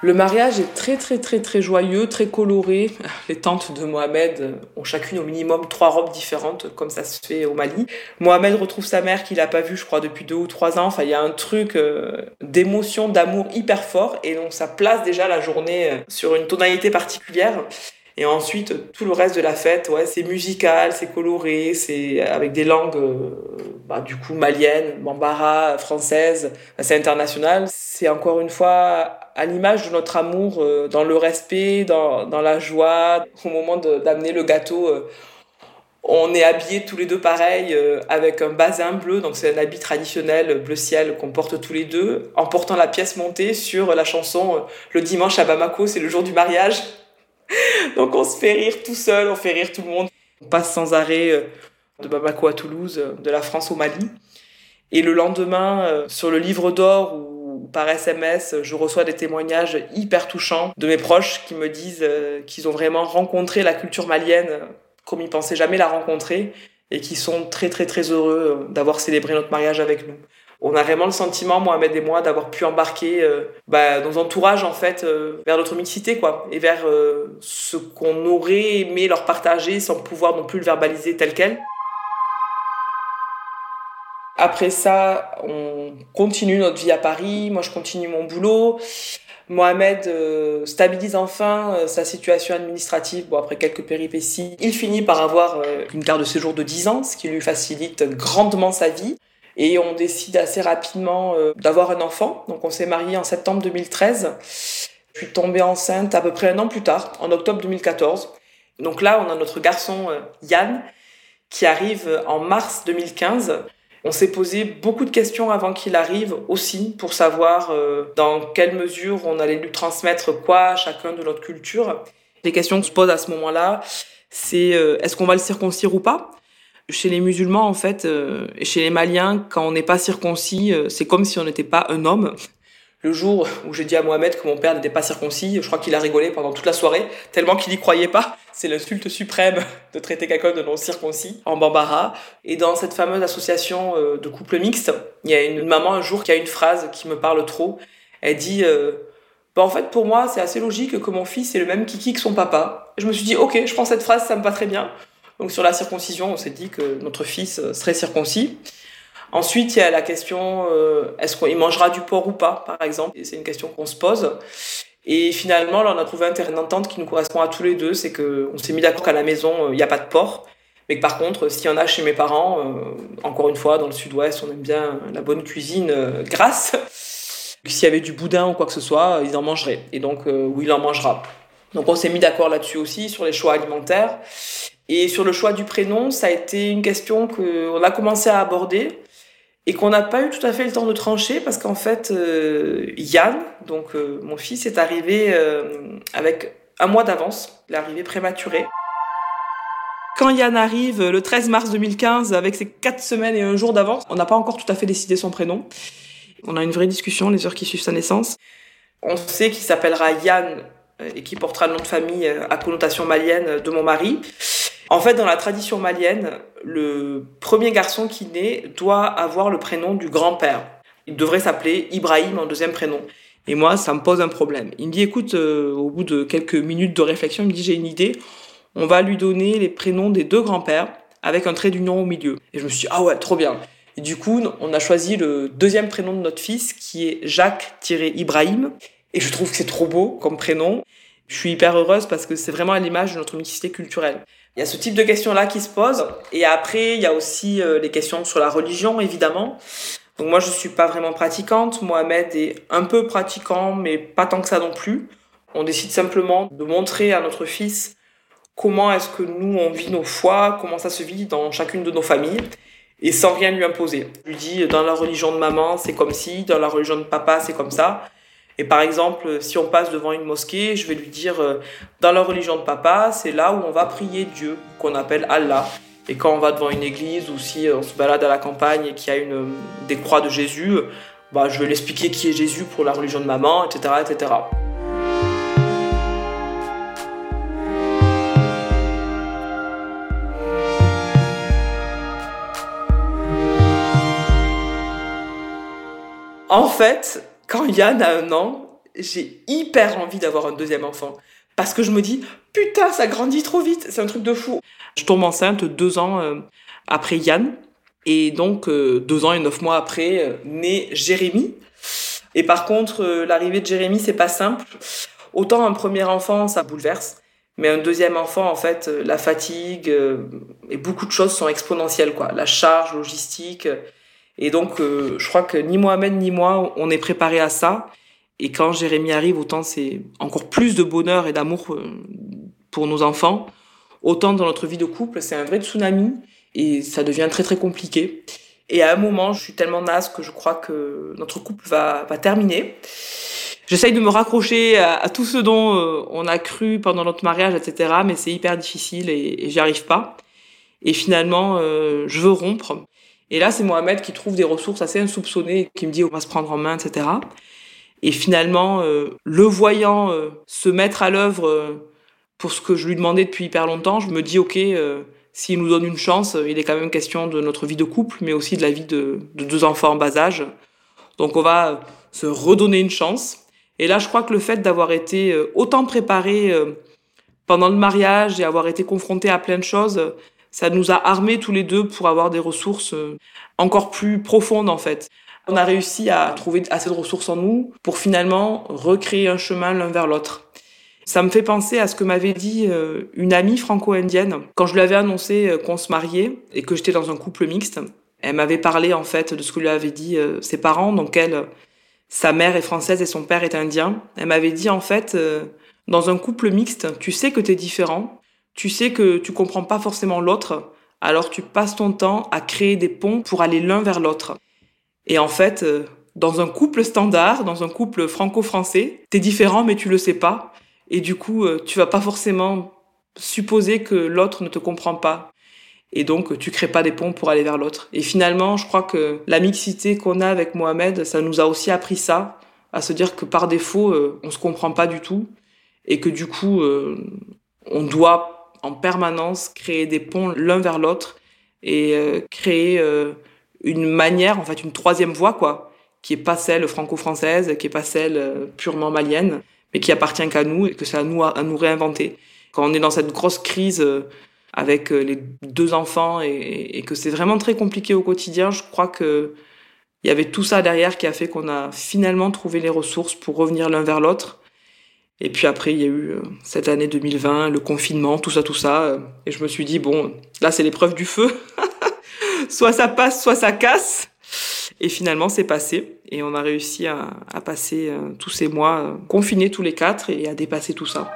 Le mariage est très très très très joyeux, très coloré. Les tantes de Mohamed ont chacune au minimum trois robes différentes, comme ça se fait au Mali. Mohamed retrouve sa mère qu'il n'a pas vue, je crois, depuis deux ou trois ans. Enfin, il y a un truc euh, d'émotion, d'amour hyper fort, et donc ça place déjà la journée euh, sur une tonalité particulière. Et ensuite, tout le reste de la fête, ouais, c'est musical, c'est coloré, c'est avec des langues, euh, bah, du coup, maliennes, bambara, françaises, c'est international. C'est encore une fois à l'image de notre amour euh, dans le respect, dans, dans la joie, au moment d'amener le gâteau. Euh, on est habillés tous les deux pareil, avec un basin bleu, donc c'est un habit traditionnel bleu ciel qu'on porte tous les deux, en portant la pièce montée sur la chanson Le dimanche à Bamako, c'est le jour du mariage. Donc on se fait rire tout seul, on fait rire tout le monde. On passe sans arrêt euh, de Bamako à Toulouse, euh, de la France au Mali. Et le lendemain, euh, sur le livre d'or par SMS, je reçois des témoignages hyper touchants de mes proches qui me disent qu'ils ont vraiment rencontré la culture malienne comme ils pensaient jamais la rencontrer et qui sont très très très heureux d'avoir célébré notre mariage avec nous on a vraiment le sentiment, Mohamed et moi, d'avoir pu embarquer euh, bah, nos entourages en fait euh, vers notre mixité quoi, et vers euh, ce qu'on aurait aimé leur partager sans pouvoir non plus le verbaliser tel quel. Après ça, on continue notre vie à Paris. Moi, je continue mon boulot. Mohamed stabilise enfin sa situation administrative bon, après quelques péripéties. Il finit par avoir une carte de séjour de 10 ans, ce qui lui facilite grandement sa vie. Et on décide assez rapidement euh, d'avoir un enfant. Donc on s'est marié en septembre 2013. Je suis tombée enceinte à peu près un an plus tard, en octobre 2014. Donc là, on a notre garçon euh, Yann qui arrive en mars 2015. On s'est posé beaucoup de questions avant qu'il arrive aussi pour savoir euh, dans quelle mesure on allait lui transmettre quoi à chacun de notre culture. Les questions que se posent à ce moment-là, c'est est-ce qu'on va le circoncire ou pas? Chez les musulmans, en fait, euh, et chez les Maliens, quand on n'est pas circoncis, euh, c'est comme si on n'était pas un homme. Le jour où j'ai dit à Mohamed que mon père n'était pas circoncis, je crois qu'il a rigolé pendant toute la soirée, tellement qu'il n'y croyait pas. C'est l'insulte suprême de traiter quelqu'un de non circoncis en Bambara. Et dans cette fameuse association euh, de couple mixte, il y a une maman un jour qui a une phrase qui me parle trop. Elle dit bah en fait pour moi c'est assez logique que mon fils ait le même kiki que son papa. Je me suis dit ok, je prends cette phrase, ça me va très bien. Donc sur la circoncision, on s'est dit que notre fils serait circoncis. Ensuite, il y a la question euh, est-ce qu'il mangera du porc ou pas, par exemple C'est une question qu'on se pose. Et finalement, là, on a trouvé un terrain d'entente qui nous correspond à tous les deux. C'est qu'on s'est mis d'accord qu'à la maison, euh, il n'y a pas de porc. Mais que par contre, s'il y en a chez mes parents, euh, encore une fois, dans le sud-ouest, on aime bien la bonne cuisine grasse. S'il y avait du boudin ou quoi que ce soit, ils en mangeraient. Et donc, oui, il en mangera. Donc on s'est mis d'accord là-dessus aussi, sur les choix alimentaires. Et sur le choix du prénom, ça a été une question qu'on a commencé à aborder et qu'on n'a pas eu tout à fait le temps de trancher parce qu'en fait, euh, Yann, donc euh, mon fils, est arrivé euh, avec un mois d'avance. Il est arrivé prématuré. Quand Yann arrive le 13 mars 2015 avec ses quatre semaines et un jour d'avance, on n'a pas encore tout à fait décidé son prénom. On a une vraie discussion les heures qui suivent sa naissance. On sait qu'il s'appellera Yann et qui portera le nom de famille à connotation malienne de mon mari. En fait, dans la tradition malienne, le premier garçon qui naît doit avoir le prénom du grand-père. Il devrait s'appeler Ibrahim en deuxième prénom. Et moi, ça me pose un problème. Il me dit, écoute, euh, au bout de quelques minutes de réflexion, il me dit, j'ai une idée. On va lui donner les prénoms des deux grands-pères avec un trait d'union au milieu. Et je me suis dit, ah ouais, trop bien. Et du coup, on a choisi le deuxième prénom de notre fils, qui est Jacques-Ibrahim. Et je trouve que c'est trop beau comme prénom. Je suis hyper heureuse parce que c'est vraiment à l'image de notre mixité culturelle. Il y a ce type de questions-là qui se posent. Et après, il y a aussi euh, les questions sur la religion, évidemment. Donc moi, je suis pas vraiment pratiquante. Mohamed est un peu pratiquant, mais pas tant que ça non plus. On décide simplement de montrer à notre fils comment est-ce que nous, on vit nos foi, comment ça se vit dans chacune de nos familles, et sans rien lui imposer. Je lui dis, dans la religion de maman, c'est comme si, dans la religion de papa, c'est comme ça. Et par exemple, si on passe devant une mosquée, je vais lui dire, euh, dans la religion de papa, c'est là où on va prier Dieu, qu'on appelle Allah. Et quand on va devant une église ou si on se balade à la campagne et qu'il y a une, des croix de Jésus, bah, je vais l'expliquer qui est Jésus pour la religion de maman, etc. etc. En fait, quand Yann a un an, j'ai hyper envie d'avoir un deuxième enfant. Parce que je me dis, putain, ça grandit trop vite, c'est un truc de fou. Je tombe enceinte deux ans euh, après Yann. Et donc, euh, deux ans et neuf mois après, euh, naît Jérémy. Et par contre, l'arrivée de Jérémy, c'est pas simple. Autant un premier enfant, ça bouleverse. Mais un deuxième enfant, en fait, la fatigue et beaucoup de choses sont exponentielles, quoi. La charge logistique. Et donc, je crois que ni Mohamed ni moi, on est préparé à ça. Et quand Jérémy arrive, autant c'est encore plus de bonheur et d'amour euh, pour nos enfants. Autant dans notre vie de couple, c'est un vrai tsunami et ça devient très très compliqué. Et à un moment, je suis tellement naze que je crois que notre couple va, terminer. J'essaye de me raccrocher à, tout ce dont euh, on a cru pendant notre mariage, etc. Mais c'est hyper difficile et, et j'y arrive pas. Et finalement, euh, je veux rompre. Et là, c'est Mohamed qui trouve des ressources assez insoupçonnées, qui me dit on va se prendre en main, etc. Et finalement, euh, le voyant euh, se mettre à l'œuvre euh, pour ce que je lui demandais depuis hyper longtemps, je me dis, OK, s'il nous donne une chance, il est quand même question de notre vie de couple, mais aussi de la vie de, de deux enfants en bas âge. Donc on va se redonner une chance. Et là, je crois que le fait d'avoir été autant préparé pendant le mariage et avoir été confronté à plein de choses, ça nous a armés tous les deux pour avoir des ressources encore plus profondes en fait. On a réussi à trouver assez de ressources en nous pour finalement recréer un chemin l'un vers l'autre. Ça me fait penser à ce que m'avait dit euh, une amie franco-indienne quand je lui avais annoncé euh, qu'on se mariait et que j'étais dans un couple mixte. Elle m'avait parlé en fait de ce que lui avaient dit euh, ses parents. Donc elle, sa mère est française et son père est indien. Elle m'avait dit en fait, dans un couple mixte, tu sais que tu es différent, tu sais que tu comprends pas forcément l'autre, alors tu passes ton temps à créer des ponts pour aller l'un vers l'autre. Et en fait, euh, dans un couple standard, dans un couple franco-français, t'es différent mais tu le sais pas. Et du coup, euh, tu vas pas forcément supposer que l'autre ne te comprend pas. Et donc, tu crées pas des ponts pour aller vers l'autre. Et finalement, je crois que la mixité qu'on a avec Mohamed, ça nous a aussi appris ça, à se dire que par défaut, euh, on se comprend pas du tout. Et que du coup, on doit en permanence créer des ponts l'un vers l'autre et créer une manière, en fait, une troisième voie, quoi, qui est pas celle franco-française, qui est pas celle euh, purement malienne, mais qui appartient qu'à nous et que c'est à nous à, nous réinventer. Quand on est dans cette grosse crise euh, avec euh, les deux enfants et, que c'est vraiment très compliqué au quotidien, je crois que il y avait tout ça derrière qui a fait qu'on a finalement trouvé les ressources pour revenir l'un vers l'autre. Et puis après, il y a eu cette année 2020, le confinement, tout ça, tout ça. Et je me suis dit, bon, là, c'est l'épreuve du feu. soit ça passe, soit ça casse. Et finalement, c'est passé. Et on a réussi à, passer euh, tous ces mois euh, confinés tous les quatre et à dépasser tout ça.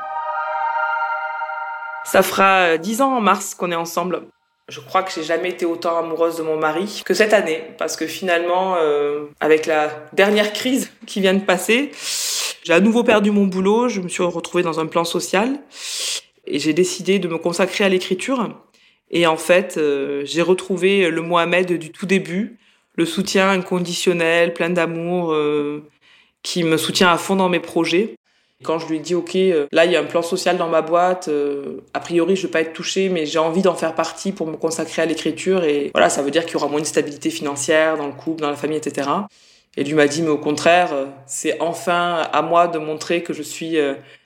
Ça fera euh, dix ans en mars qu'on est ensemble. Je crois que j'ai jamais été autant amoureuse de mon mari que cette année, parce que finalement, avec la dernière crise qui vient de passer, j'ai à nouveau perdu mon boulot. Je me suis retrouvée dans un plan social et j'ai décidé de me consacrer à l'écriture. Et en fait, euh, j'ai retrouvé le Mohamed du tout début, le soutien inconditionnel, plein d'amour, euh, qui me soutient à fond dans mes projets. Quand je lui dit, OK, euh, là, il y a un plan social dans ma boîte, a priori, je ne vais pas être touchée, mais j'ai envie d'en faire partie pour me consacrer à l'écriture. Et voilà, ça veut dire qu'il y aura moins de stabilité financière dans le couple, dans la famille, etc. Et lui m'a dit, mais au contraire, c'est enfin à moi de montrer que je suis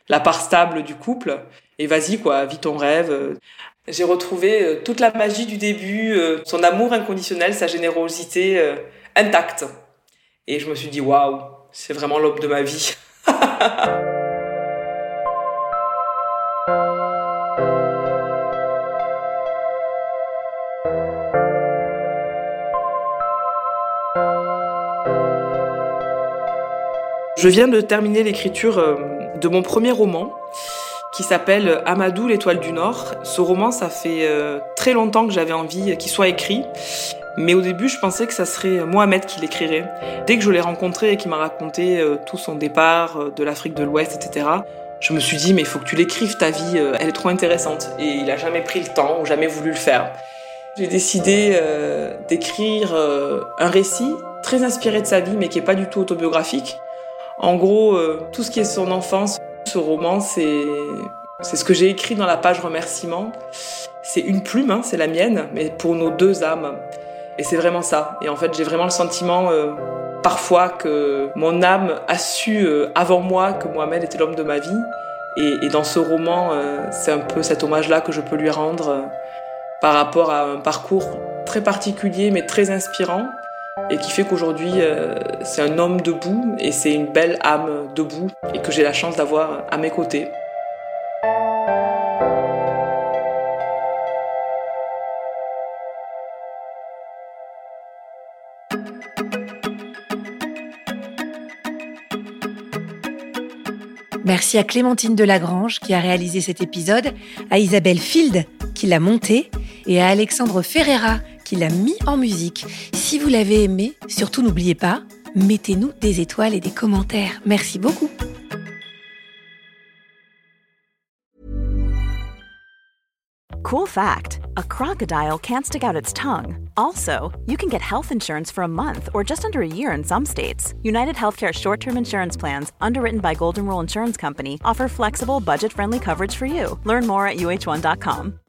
la part stable du couple. Et vas-y, quoi, vis ton rêve. J'ai retrouvé euh, toute la magie du début, euh, son amour inconditionnel, sa générosité euh, intacte. Et je me suis dit, waouh, c'est vraiment l'homme de ma vie. Je viens de terminer l'écriture de mon premier roman qui s'appelle Amadou, l'étoile du Nord. Ce roman, ça fait euh, très longtemps que j'avais envie qu'il soit écrit. Mais au début, je pensais que ça serait Mohamed qui l'écrirait. Dès que je l'ai rencontré et qu'il m'a raconté euh, tout son départ euh, de l'Afrique de l'Ouest, etc., je me suis dit, mais il faut que tu l'écrives, ta vie, elle est trop intéressante. Et il a jamais pris le temps ou jamais voulu le faire. J'ai décidé euh, d'écrire euh, un récit très inspiré de sa vie, mais qui n'est pas du tout autobiographique. En gros, euh, tout ce qui est son enfance, ce roman, c'est ce que j'ai écrit dans la page remerciement. C'est une plume, hein, c'est la mienne, mais pour nos deux âmes. Et c'est vraiment ça. Et en fait, j'ai vraiment le sentiment parfois que mon âme a su avant moi que Mohamed était l'homme de ma vie. Et, et dans ce roman, c'est un peu cet hommage-là que je peux lui rendre par rapport à un parcours très particulier mais très inspirant et qui fait qu'aujourd'hui euh, c'est un homme debout et c'est une belle âme debout et que j'ai la chance d'avoir à mes côtés. Merci à Clémentine Delagrange qui a réalisé cet épisode, à Isabelle Field qui l'a monté et à Alexandre Ferreira qui l'a mis en musique. Si vous l'avez aimé, surtout n'oubliez pas, mettez-nous des étoiles et des commentaires. Merci beaucoup. Cool fact a crocodile can't stick out its tongue. Also, you can get health insurance for a month or just under a year in some states. United Healthcare short term insurance plans, underwritten by Golden Rule Insurance Company, offer flexible, budget friendly coverage for you. Learn more at uh1.com.